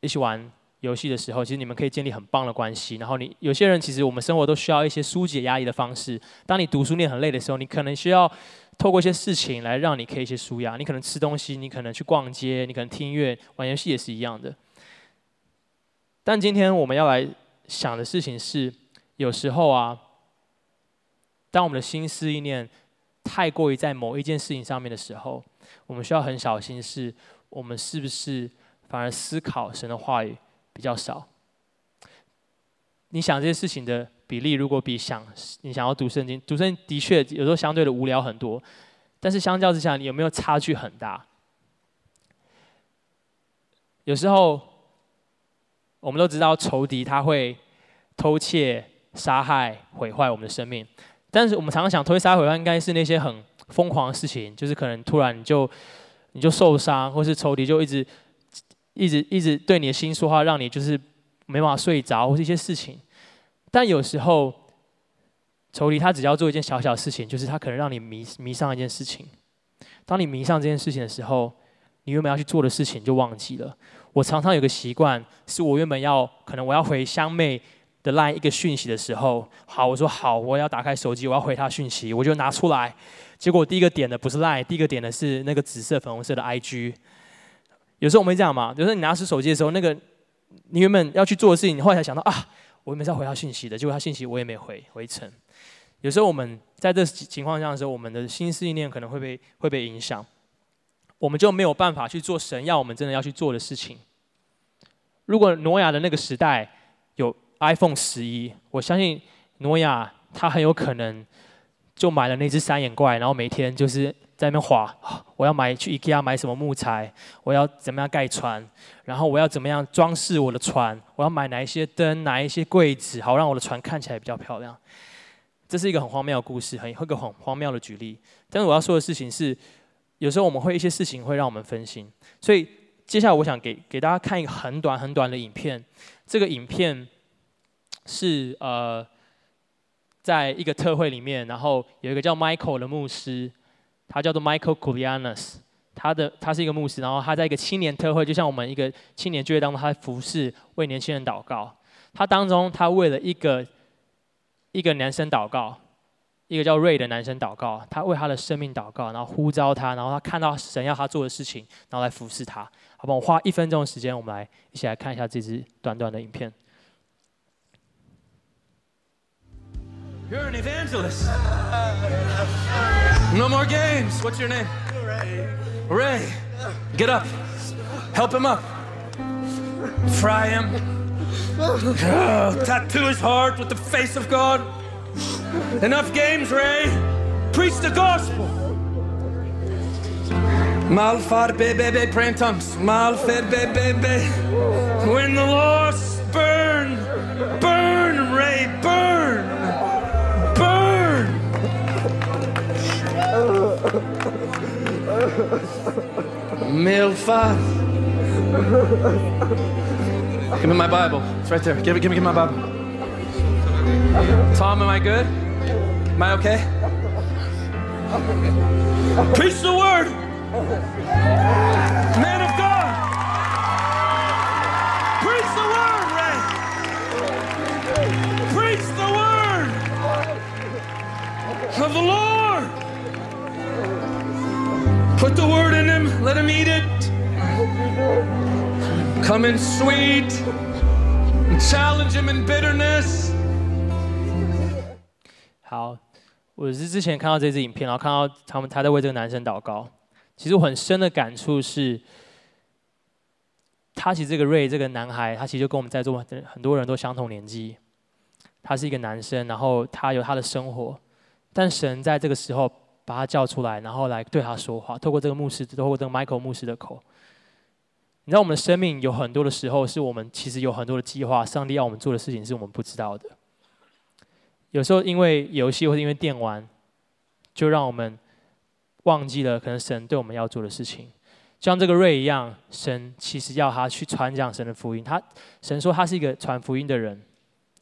一起玩游戏的时候，其实你们可以建立很棒的关系。然后你有些人，其实我们生活都需要一些疏解压力的方式。当你读书念很累的时候，你可能需要。透过一些事情来让你可以一些舒压，你可能吃东西，你可能去逛街，你可能听音乐、玩游戏也是一样的。但今天我们要来想的事情是，有时候啊，当我们的心思意念太过于在某一件事情上面的时候，我们需要很小心，是我们是不是反而思考神的话语比较少？你想这些事情的比例，如果比想你想要读圣经，读圣经的确有时候相对的无聊很多，但是相较之下，你有没有差距很大？有时候我们都知道仇敌他会偷窃杀害、毁坏我们的生命。但是我们常常想，偷杀、毁坏应该是那些很疯狂的事情，就是可能突然你就你就受伤，或是仇敌就一直一直一直对你的心说话，让你就是没办法睡着，或是一些事情。但有时候，仇敌他只要做一件小小事情，就是他可能让你迷迷上一件事情。当你迷上这件事情的时候，你原本要去做的事情就忘记了。我常常有个习惯，是我原本要可能我要回香妹的 line 一个讯息的时候，好，我说好，我要打开手机，我要回她讯息，我就拿出来。结果第一个点的不是 line，第一个点的是那个紫色粉红色的 IG。有时候我们会这样嘛，有时候你拿出手机的时候，那个你原本要去做的事情，你后来才想到啊，我原本是要回他信息的，结果他信息我也没回回成。有时候我们在这情况下的时候，我们的心思意念可能会被会被影响。我们就没有办法去做神要我们真的要去做的事情。如果挪亚的那个时代有 iPhone 十一，我相信挪亚他很有可能就买了那只三眼怪，然后每天就是在那边滑。我要买去 IKEA 买什么木材，我要怎么样盖船，然后我要怎么样装饰我的船，我要买哪一些灯，哪一些柜子，好让我的船看起来比较漂亮。这是一个很荒谬的故事，很一个很荒谬的举例。但是我要说的事情是。有时候我们会一些事情会让我们分心，所以接下来我想给给大家看一个很短很短的影片。这个影片是呃，在一个特会里面，然后有一个叫 Michael 的牧师，他叫做 Michael Koulianos，他的他是一个牧师，然后他在一个青年特会，就像我们一个青年聚会当中，他服侍为年轻人祷告。他当中他为了一个一个男生祷告。一个叫瑞的男生祷告，他为他的生命祷告，然后呼召他，然后他看到神要他做的事情，然后来服侍他。好吧，我花一分钟的时间，我们来一起来看一下这支短短的影片。You're an evangelist. No more games. What's your name? Ray. Ray. Get up. Help him up. Fry him. Oh, tattoo his heart with the face of God. Enough games, Ray. Preach the gospel. Malfar bebe pray in tongues. Malfar bebe. When the lost burn, burn, Ray, burn. Milfar. Give me my Bible. It's right there. Give it, give me, give me my Bible. Tom, am I good? Am I okay? Preach the word! Man of God! Preach the word, Ray! Preach the word of the Lord! Put the word in him, let him eat it. Come in sweet, and challenge him in bitterness. 好，我是之前看到这支影片，然后看到他们他在为这个男生祷告。其实我很深的感触是，他其实这个瑞这个男孩，他其实就跟我们在座很多人都相同年纪。他是一个男生，然后他有他的生活，但神在这个时候把他叫出来，然后来对他说话，透过这个牧师，透过这个 Michael 牧师的口。你知道，我们的生命有很多的时候，是我们其实有很多的计划，上帝要我们做的事情是我们不知道的。有时候因为游戏或者因为电玩，就让我们忘记了可能神对我们要做的事情。就像这个瑞一样，神其实要他去传讲神的福音。他神说他是一个传福音的人，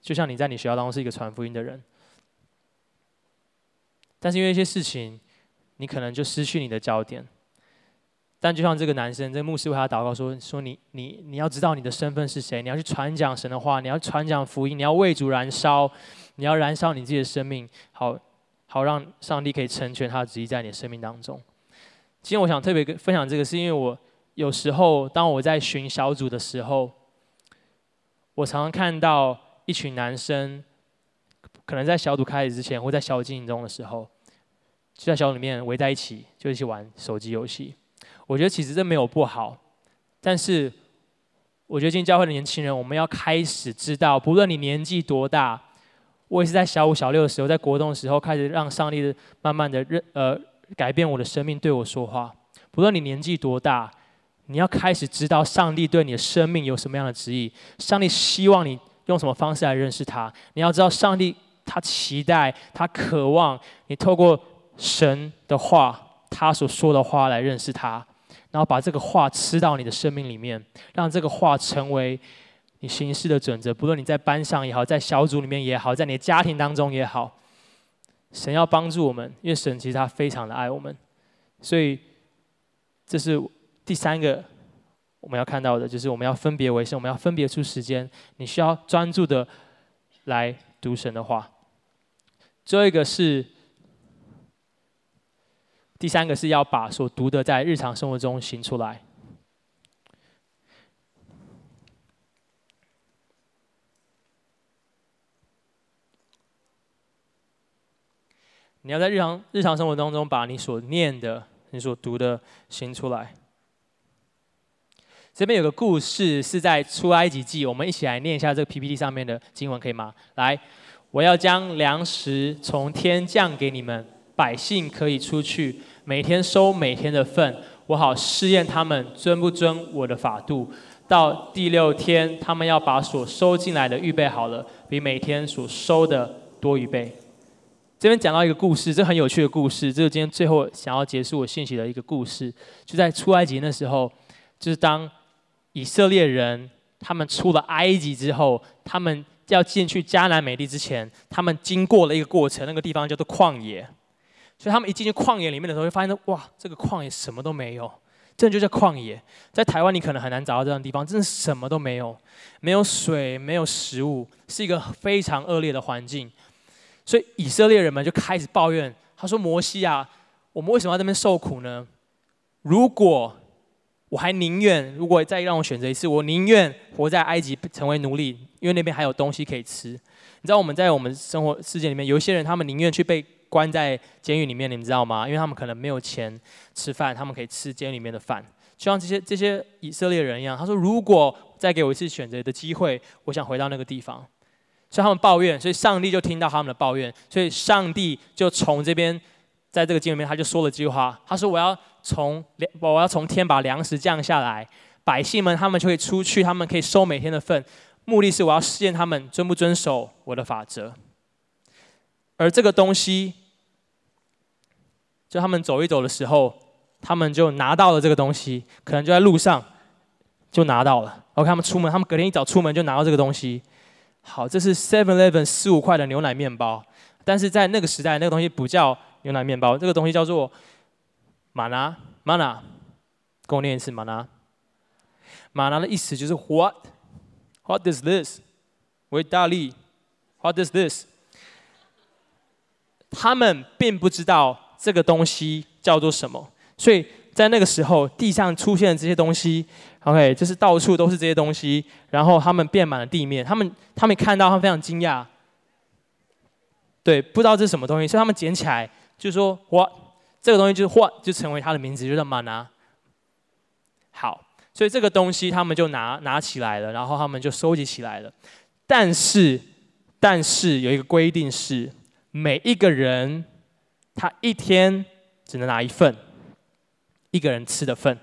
就像你在你学校当中是一个传福音的人。但是因为一些事情，你可能就失去你的焦点。但就像这个男生，这个牧师为他祷告说：“说你你你要知道你的身份是谁，你要去传讲神的话，你要传讲福音，你要为主燃烧。”你要燃烧你自己的生命，好好让上帝可以成全他的旨意在你的生命当中。今天我想特别跟分享这个，是因为我有时候当我在巡小组的时候，我常常看到一群男生，可能在小组开始之前或在小组进行中的时候，就在小组里面围在一起，就一起玩手机游戏。我觉得其实这没有不好，但是我觉得进教会的年轻人，我们要开始知道，不论你年纪多大。我也是在小五、小六的时候，在国中的时候，开始让上帝慢慢的认呃改变我的生命，对我说话。不论你年纪多大，你要开始知道上帝对你的生命有什么样的旨意。上帝希望你用什么方式来认识他。你要知道，上帝他期待、他渴望你透过神的话，他所说的话来认识他，然后把这个话吃到你的生命里面，让这个话成为你行事的准则。不论你在班上也好，在小组里面也好，在你的家庭当中也好，神要帮助我们，因为神其实他非常的爱我们，所以这是第三个。我们要看到的就是，我们要分别为圣，我们要分别出时间。你需要专注的来读神的话。最后一个是，第三个是要把所读的在日常生活中行出来。你要在日常日常生活当中，把你所念的、你所读的行出来。这边有个故事是在出埃及记，我们一起来念一下这个 PPT 上面的经文，可以吗？来，我要将粮食从天降给你们，百姓可以出去，每天收每天的份，我好试验他们遵不遵我的法度。到第六天，他们要把所收进来的预备好了，比每天所收的多一倍。这边讲到一个故事，这很有趣的故事，这是今天最后想要结束我信息的一个故事，就在出埃及那时候，就是当。以色列人他们出了埃及之后，他们要进去迦南美地之前，他们经过了一个过程，那个地方叫做旷野。所以他们一进去旷野里面的时候，会发现哇，这个旷野什么都没有，这就叫旷野。在台湾你可能很难找到这样的地方，真的什么都没有，没有水，没有食物，是一个非常恶劣的环境。所以以色列人们就开始抱怨，他说：“摩西啊，我们为什么要在这边受苦呢？如果……”我还宁愿，如果再让我选择一次，我宁愿活在埃及成为奴隶，因为那边还有东西可以吃。你知道我们在我们生活世界里面，有一些人他们宁愿去被关在监狱里面，你们知道吗？因为他们可能没有钱吃饭，他们可以吃监狱里面的饭。就像这些这些以色列人一样，他说：“如果再给我一次选择的机会，我想回到那个地方。”所以他们抱怨，所以上帝就听到他们的抱怨，所以上帝就从这边。在这个经里面，他就说了句话：“他说我要从粮，我要从天把粮食降下来，百姓们他们就会出去，他们可以收每天的份。目的是我要试验他们遵不遵守我的法则。而这个东西，就他们走一走的时候，他们就拿到了这个东西，可能就在路上就拿到了。OK，他们出门，他们隔天一早出门就拿到这个东西。好，这是 Seven Eleven 十五块的牛奶面包，但是在那个时代，那个东西不叫。”牛奶面包，这个东西叫做玛拿，玛拿，跟我念一次玛拿。玛拿的意思就是 What？What is this？维大利，What is this？他们并不知道这个东西叫做什么，所以在那个时候，地上出现的这些东西，OK，就是到处都是这些东西，然后他们遍满了地面，他们他们看到，他们非常惊讶，对，不知道这是什么东西，所以他们捡起来。就说，what 这个东西就是 what 就成为它的名字，就叫 mana。好，所以这个东西他们就拿拿起来了，然后他们就收集起来了。但是，但是有一个规定是，每一个人他一天只能拿一份，一个人吃的份，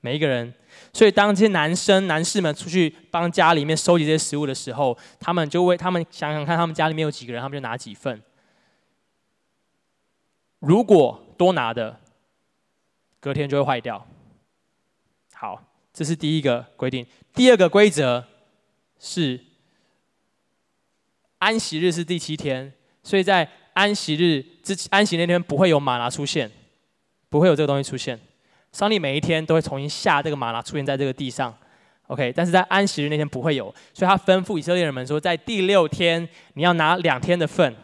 每一个人。所以当这些男生男士们出去帮家里面收集这些食物的时候，他们就为他们想想看，他们家里面有几个人，他们就拿几份。如果多拿的，隔天就会坏掉。好，这是第一个规定。第二个规则是，安息日是第七天，所以在安息日之安息那天不会有吗哪出现，不会有这个东西出现。上帝每一天都会重新下这个吗哪出现在这个地上，OK？但是在安息日那天不会有，所以他吩咐以色列人们说，在第六天你要拿两天的份，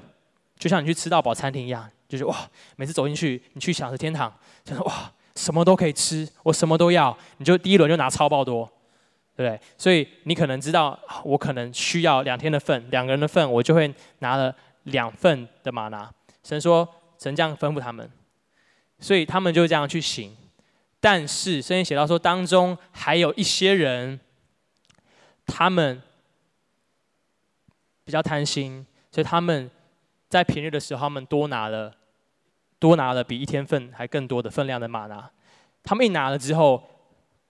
就像你去吃到饱餐厅一样。就是哇，每次走进去，你去想是天堂，就说哇，什么都可以吃，我什么都要，你就第一轮就拿超爆多，对不对？所以你可能知道，我可能需要两天的份，两个人的份，我就会拿了两份的吗哪。神说，神这样吩咐他们，所以他们就这样去行。但是圣经写到说，当中还有一些人，他们比较贪心，所以他们。在平日的时候，他们多拿了，多拿了比一天份还更多的分量的玛拿。他们一拿了之后，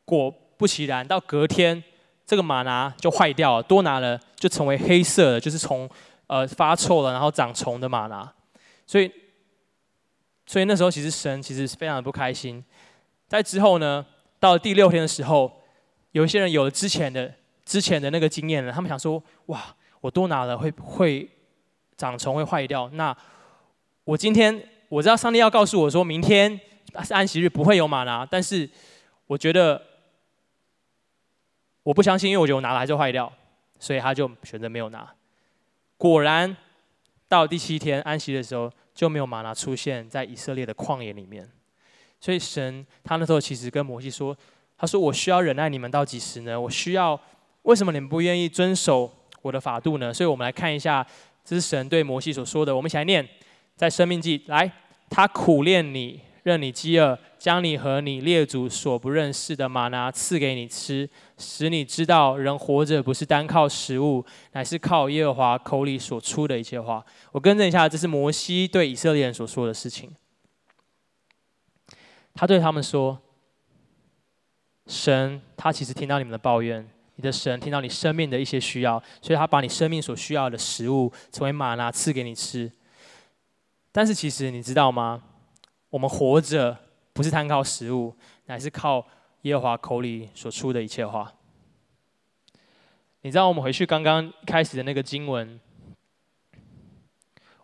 果不其然，到隔天这个玛拿就坏掉了，多拿了就成为黑色的，就是从呃发臭了，然后长虫的玛拿。所以，所以那时候其实神其实是非常的不开心。在之后呢，到了第六天的时候，有一些人有了之前的之前的那个经验了，他们想说：哇，我多拿了会会长虫会坏掉。那我今天我知道上帝要告诉我说，明天是安息日不会有马拿，但是我觉得。我不相信，因为我觉得我拿了还是坏掉，所以他就选择没有拿。果然，到第七天安息的时候，就没有马拿出现在以色列的旷野里面。所以神他那时候其实跟摩西说：“他说我需要忍耐你们到几时呢？我需要为什么你们不愿意遵守我的法度呢？”所以我们来看一下，这是神对摩西所说的。我们一起来念，在生命记来，他苦炼你。任你饥饿，将你和你列祖所不认识的玛拿赐给你吃，使你知道人活着不是单靠食物，乃是靠耶和华口里所出的一切话。我更正一下，这是摩西对以色列人所说的事情。他对他们说：“神，他其实听到你们的抱怨，你的神听到你生命的一些需要，所以他把你生命所需要的食物成为玛拿赐给你吃。但是其实你知道吗？”我们活着不是单靠食物，乃是靠耶和华口里所出的一切话。你知道，我们回去刚刚开始的那个经文，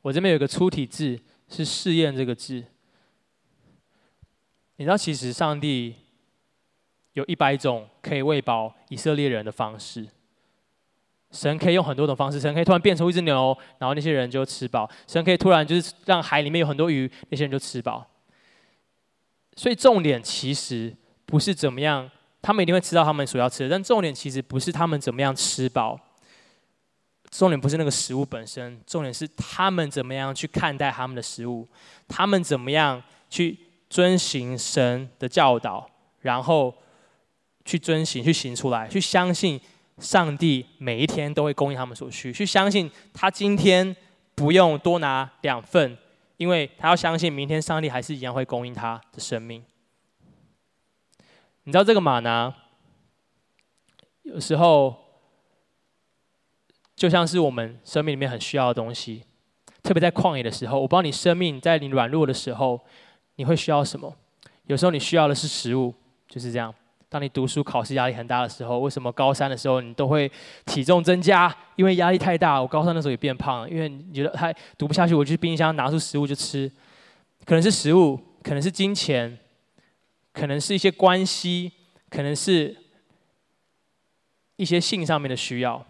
我这边有个粗体字是“试验”这个字。你知道，其实上帝有一百种可以喂饱以色列人的方式。神可以用很多种方式，神可以突然变出一只牛，然后那些人就吃饱；神可以突然就是让海里面有很多鱼，那些人就吃饱。所以重点其实不是怎么样，他们一定会吃到他们所要吃的，但重点其实不是他们怎么样吃饱，重点不是那个食物本身，重点是他们怎么样去看待他们的食物，他们怎么样去遵行神的教导，然后去遵行、去行出来，去相信上帝每一天都会供应他们所需，去相信他今天不用多拿两份。因为他要相信，明天上帝还是一样会供应他的生命。你知道这个玛拿，有时候就像是我们生命里面很需要的东西，特别在旷野的时候。我不知道你生命在你软弱的时候，你会需要什么？有时候你需要的是食物，就是这样。当你读书考试压力很大的时候，为什么高三的时候你都会体重增加？因为压力太大。我高三的时候也变胖了，因为你觉得还读不下去，我去冰箱拿出食物就吃。可能是食物，可能是金钱，可能是一些关系，可能是一些性上面的需要，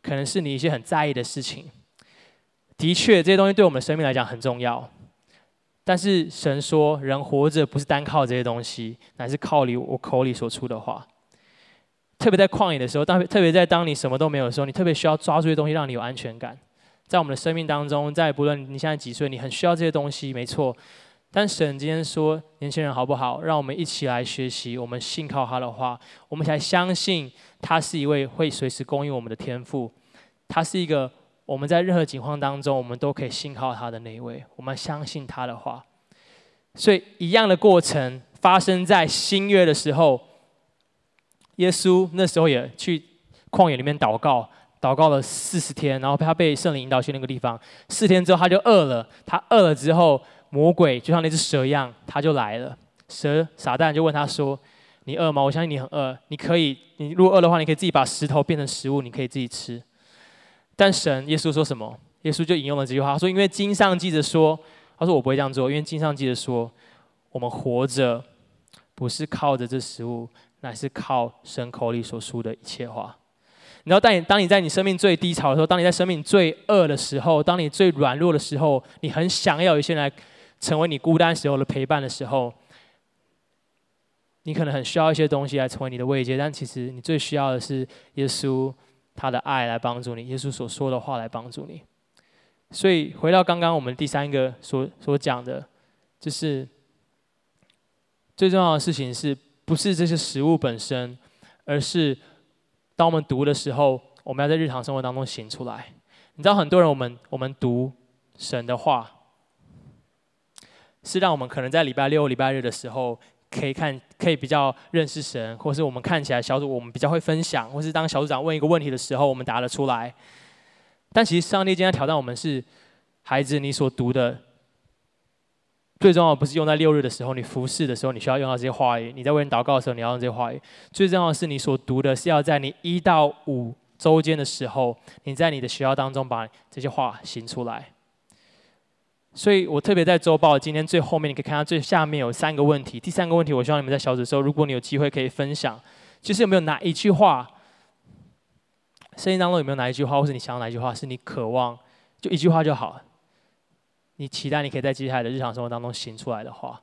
可能是你一些很在意的事情。的确，这些东西对我们的生命来讲很重要。但是神说，人活着不是单靠这些东西，乃是靠你我口里所出的话。特别在旷野的时候，当特别在当你什么都没有的时候，你特别需要抓住这些东西，让你有安全感。在我们的生命当中，在不论你现在几岁，你很需要这些东西，没错。但神今天说，年轻人好不好？让我们一起来学习，我们信靠他的话，我们才相信他是一位会随时供应我们的天父。他是一个。我们在任何情况当中，我们都可以信靠他的那一位，我们相信他的话。所以一样的过程发生在新约的时候，耶稣那时候也去旷野里面祷告，祷告了四十天，然后他被圣灵引导去那个地方。四天之后他就饿了，他饿了之后，魔鬼就像那只蛇一样，他就来了。蛇撒旦就问他说：“你饿吗？我相信你很饿，你可以，你如果饿的话，你可以自己把石头变成食物，你可以自己吃。”但神耶稣说什么？耶稣就引用了这句话，他说：“因为经上记着说，他说我不会这样做，因为经上记着说，我们活着不是靠着这食物，乃是靠神口里所说的一切话。然后，当你当你在你生命最低潮的时候，当你在生命最饿的时候，当你最软弱的时候，你很想要有一些人来成为你孤单时候的陪伴的时候，你可能很需要一些东西来成为你的慰藉，但其实你最需要的是耶稣。”他的爱来帮助你，耶稣所说的话来帮助你。所以回到刚刚我们第三个所所讲的，就是最重要的事情是不是这些食物本身，而是当我们读的时候，我们要在日常生活当中行出来。你知道很多人，我们我们读神的话，是让我们可能在礼拜六、礼拜日的时候可以看，可以比较认识神，或是我们看起来小组我们比较会分享，或是当小组长问一个问题的时候，我们答得出来。但其实上帝今天挑战我们是，孩子，你所读的最重要不是用在六日的时候，你服侍的时候你需要用到这些话语；你在为人祷告的时候，你要用这些话语。最重要的是，你所读的是要在你一到五周间的时候，你在你的学校当中把这些话行出来。所以我特别在周报今天最后面，你可以看到最下面有三个问题。第三个问题，我希望你们在小组的时候，如果你有机会可以分享，就是有没有哪一句话，圣经当中有没有哪一句话，或是你想要哪一句话，是你渴望，就一句话就好，你期待你可以在接下来的日常生活当中行出来的话。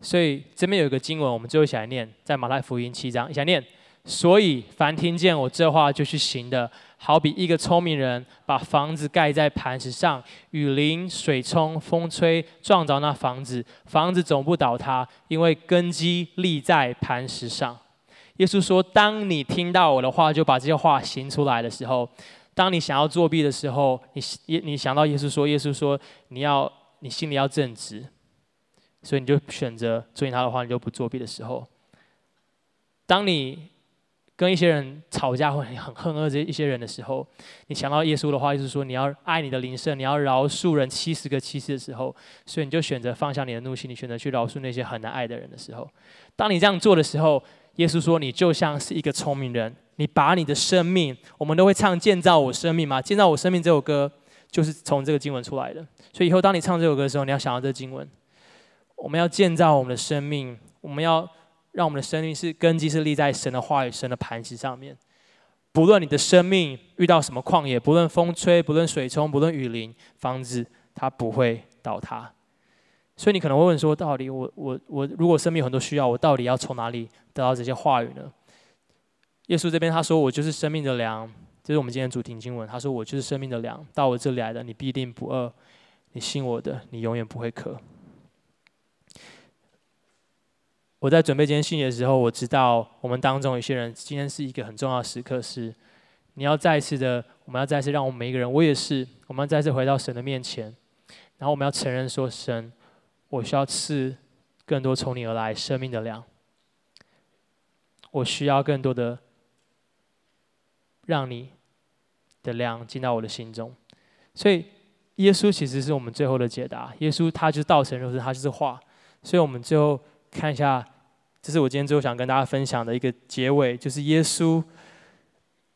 所以这边有一个经文，我们最后一起来念，在马太福音七章，一起来念。所以，凡听见我这话就去行的，好比一个聪明人把房子盖在磐石上，雨淋、水冲、风吹，撞着那房子，房子总不倒塌，因为根基立在磐石上。耶稣说：“当你听到我的话，就把这些话行出来的时候，当你想要作弊的时候，你你想到耶稣说，耶稣说你要你心里要正直，所以你就选择遵循他的话，你就不作弊的时候，当你。”跟一些人吵架或很恨恶这一些人的时候，你想到耶稣的话，就是说你要爱你的邻舍，你要饶恕人七十个七十的时候，所以你就选择放下你的怒气，你选择去饶恕那些很难爱的人的时候，当你这样做的时候，耶稣说你就像是一个聪明人，你把你的生命，我们都会唱建造我生命嘛，建造我生命这首歌就是从这个经文出来的，所以以后当你唱这首歌的时候，你要想到这经文，我们要建造我们的生命，我们要。让我们的生命是根基是立在神的话语、神的磐石上面。不论你的生命遇到什么旷野，不论风吹，不论水冲，不论雨淋，房子它不会倒塌。所以你可能会问说：到底我我我如果生命有很多需要，我到底要从哪里得到这些话语呢？耶稣这边他说：“我就是生命的粮。”这是我们今天主题经文。他说：“我就是生命的粮，到我这里来的，你必定不饿；你信我的，你永远不会渴。”我在准备今天信息的时候，我知道我们当中有些人，今天是一个很重要的时刻，是你要再次的，我们要再次让我们每一个人，我也是，我们要再次回到神的面前，然后我们要承认说，神，我需要赐更多从你而来生命的粮，我需要更多的让你的粮进到我的心中，所以耶稣其实是我们最后的解答，耶稣他就是道成肉身，他就是话，所以我们最后。看一下，这是我今天最后想跟大家分享的一个结尾，就是耶稣。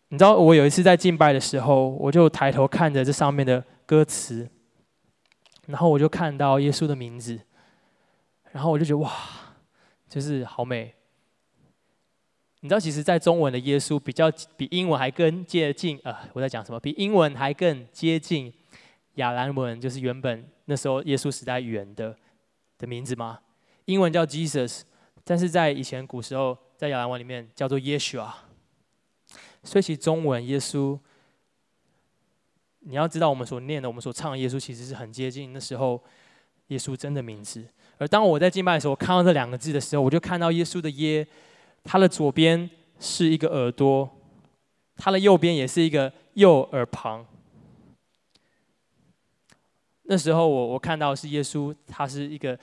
你知道，我有一次在敬拜的时候，我就抬头看着这上面的歌词，然后我就看到耶稣的名字，然后我就觉得哇，就是好美。你知道，其实，在中文的耶稣比较比英文还更接近，呃，我在讲什么？比英文还更接近亚兰文，就是原本那时候耶稣时代语言的的名字吗？英文叫 Jesus，但是在以前古时候，在亚兰文里面叫做 Yeshua。所以其中文耶稣，你要知道我们所念的、我们所唱的耶稣，其实是很接近那时候耶稣真的名字。而当我在敬拜的时候，我看到这两个字的时候，我就看到耶稣的耶，他的左边是一个耳朵，他的右边也是一个右耳旁。那时候我我看到是耶稣，他是一个。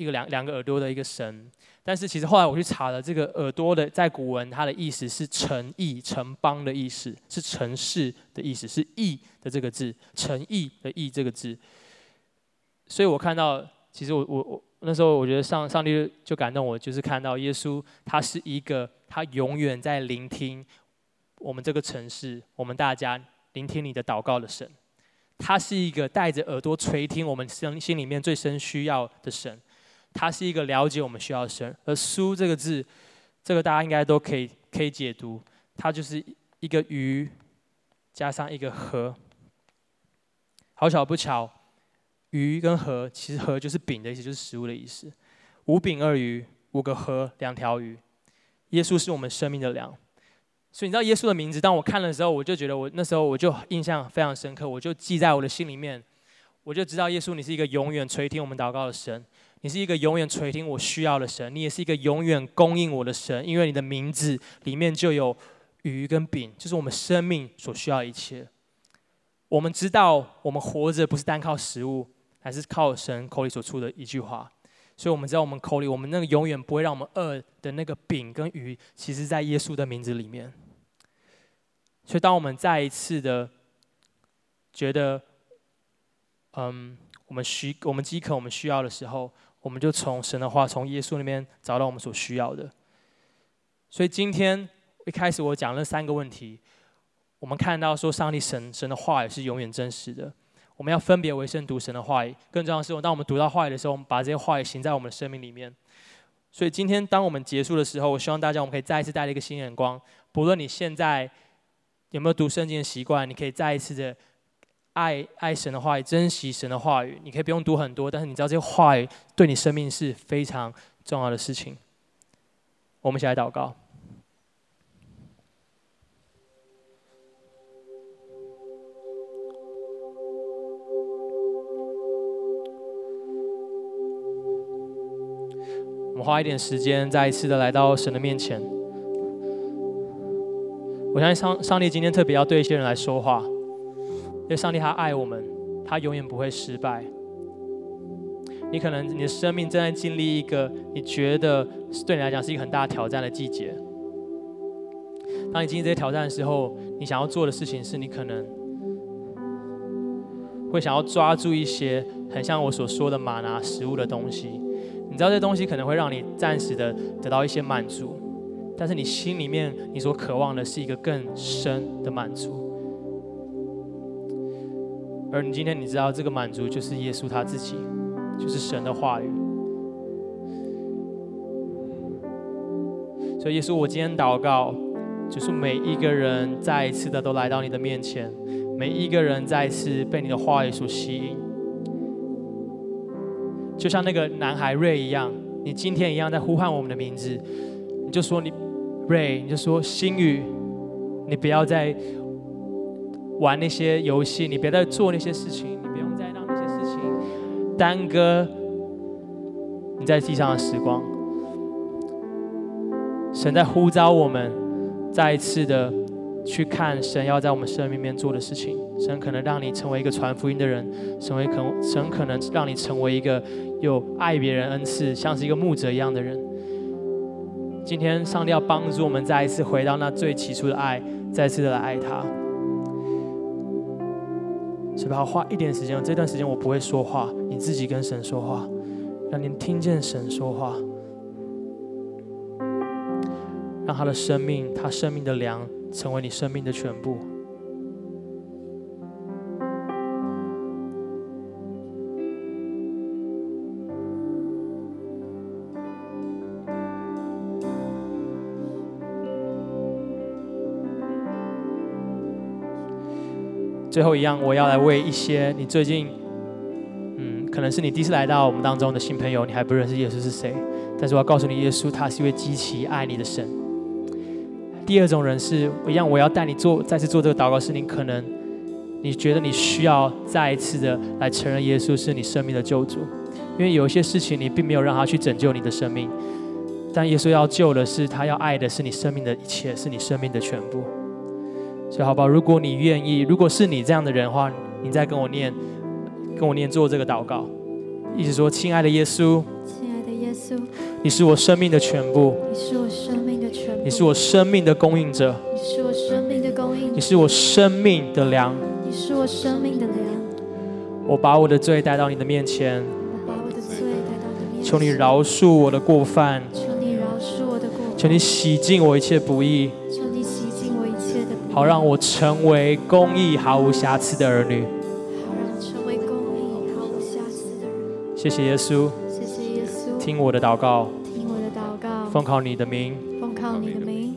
一个两两个耳朵的一个神，但是其实后来我去查了，这个耳朵的在古文它的意思是城邑、城邦的意思，是城市的意思，是邑的这个字，城邑的邑这个字。所以我看到，其实我我我那时候我觉得上上帝就感动我，就是看到耶稣他是一个他永远在聆听我们这个城市，我们大家聆听你的祷告的神，他是一个带着耳朵垂听我们心心里面最深需要的神。他是一个了解我们需要的神，而“书”这个字，这个大家应该都可以可以解读，它就是一个鱼加上一个河。好巧不巧，鱼跟河其实河就是饼的意思，就是食物的意思。五饼二鱼，五个河，两条鱼。耶稣是我们生命的粮，所以你知道耶稣的名字，当我看的时候，我就觉得我那时候我就印象非常深刻，我就记在我的心里面，我就知道耶稣你是一个永远垂听我们祷告的神。你是一个永远垂听我需要的神，你也是一个永远供应我的神，因为你的名字里面就有鱼跟饼，就是我们生命所需要一切。我们知道，我们活着不是单靠食物，还是靠神口里所出的一句话。所以，我们知道，我们口里，我们那个永远不会让我们饿的那个饼跟鱼，其实在耶稣的名字里面。所以，当我们再一次的觉得，嗯，我们需我们饥渴，我们需要的时候，我们就从神的话，从耶稣那边找到我们所需要的。所以，今天一开始我讲了三个问题，我们看到说，上帝神神的话也是永远真实的。我们要分别为圣读神的话语，更重要的是，当我们读到话语的时候，我们把这些话语行在我们的生命里面。所以，今天当我们结束的时候，我希望大家我们可以再一次带来一个新眼光，不论你现在。有没有读圣经的习惯？你可以再一次的爱爱神的话语，珍惜神的话语。你可以不用读很多，但是你知道这些话语对你生命是非常重要的事情。我们一起来祷告。我们花一点时间，再一次的来到神的面前。我相信上上帝今天特别要对一些人来说话，因为上帝他爱我们，他永远不会失败。你可能你的生命正在经历一个你觉得对你来讲是一个很大挑战的季节。当你经历这些挑战的时候，你想要做的事情是你可能会想要抓住一些很像我所说的马拿食物的东西。你知道这东西可能会让你暂时的得到一些满足。但是你心里面，你所渴望的是一个更深的满足，而你今天你知道这个满足就是耶稣他自己，就是神的话语。所以耶稣，我今天祷告，就是每一个人再一次的都来到你的面前，每一个人再一次被你的话语所吸引，就像那个男孩瑞一样，你今天一样在呼唤我们的名字，你就说你。瑞你就说新宇，你不要再玩那些游戏，你别再做那些事情，你不用再让那些事情耽搁你在地上的时光。神在呼召我们，再一次的去看神要在我们生命里面做的事情。神可能让你成为一个传福音的人，成为可神可能让你成为一个有爱别人恩赐，像是一个牧者一样的人。今天，上帝要帮助我们再一次回到那最起初的爱，再次的来爱他。是不是要花一点时间？这段时间我不会说话，你自己跟神说话，让您听见神说话，让他的生命，他生命的粮，成为你生命的全部。最后一样，我要来为一些你最近，嗯，可能是你第一次来到我们当中的新朋友，你还不认识耶稣是谁，但是我要告诉你，耶稣他是一位极其爱你的神。第二种人是一样，我要带你做再次做这个祷告，是你可能你觉得你需要再一次的来承认耶稣是你生命的救主，因为有一些事情你并没有让他去拯救你的生命，但耶稣要救的是他要爱的是你生命的一切，是你生命的全部。所以，好不好？如果你愿意，如果是你这样的人的话，你再跟我念，跟我念做这个祷告，一直说：“亲爱的耶稣，亲爱的耶稣，你是我生命的全部，你是我生命的全部，你是我生命的供应者，你是我生命的供应者，你是我生命的粮，你是我生命的粮。我把我的罪带到你的面前，我把我的罪带到你的面前，求你饶恕我的过犯，求你饶恕我的过犯，求你洗净我一切不义。”好让我成为公义毫无瑕疵的儿女。好让我成为公义毫无瑕疵的人。谢谢耶稣。谢谢耶稣。听我的祷告。听我的祷告。奉靠你的名。奉靠你的名。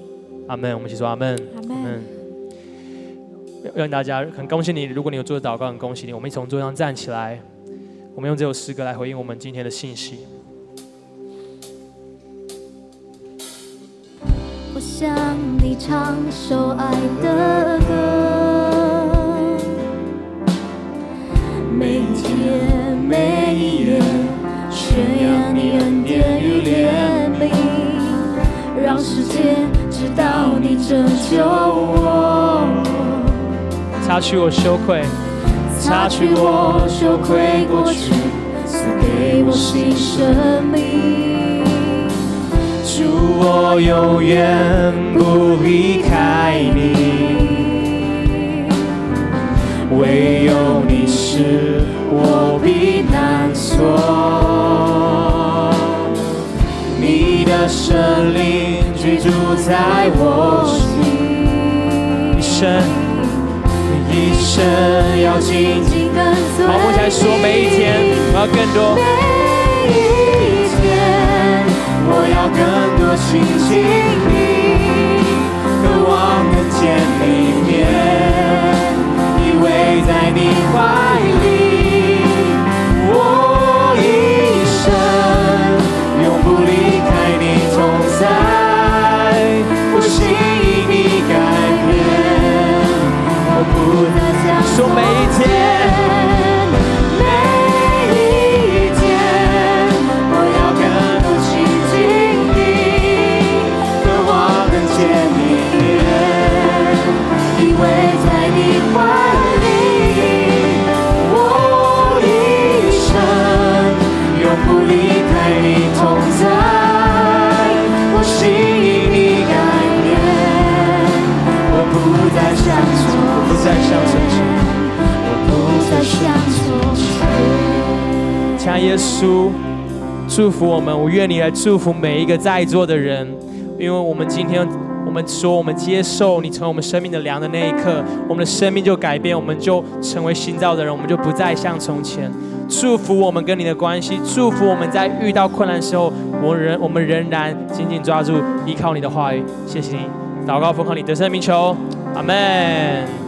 阿门。我们一起说阿门。阿门。让大家很恭喜你，如果你有做祷告，很恭喜你。我们一起从座上站起来，我们用这首诗歌来回应我们今天的信息。向你唱首爱的歌，每天每一夜宣扬你恩典与怜悯，让世界知道你拯救我。擦去我羞愧，擦去我羞愧过去，赐给我新生命。祝我永远不离开你，唯有你是我避难所。你的圣灵居住在我心，一生一生要紧紧跟随。好，我才说每一天我要更多。我要更多亲近你，渴望能见你面，依偎在你怀里，我一生永不离开你同在。我心因你改变，我不再想说每一天。耶稣祝福我们，我愿你来祝福每一个在座的人，因为我们今天我们说我们接受你成为我们生命的粮的那一刻，我们的生命就改变，我们就成为新造的人，我们就不再像从前。祝福我们跟你的关系，祝福我们在遇到困难的时候，我仍我们仍然紧紧抓住依靠你的话语。谢谢你，祷告奉靠你得胜的名求，阿门。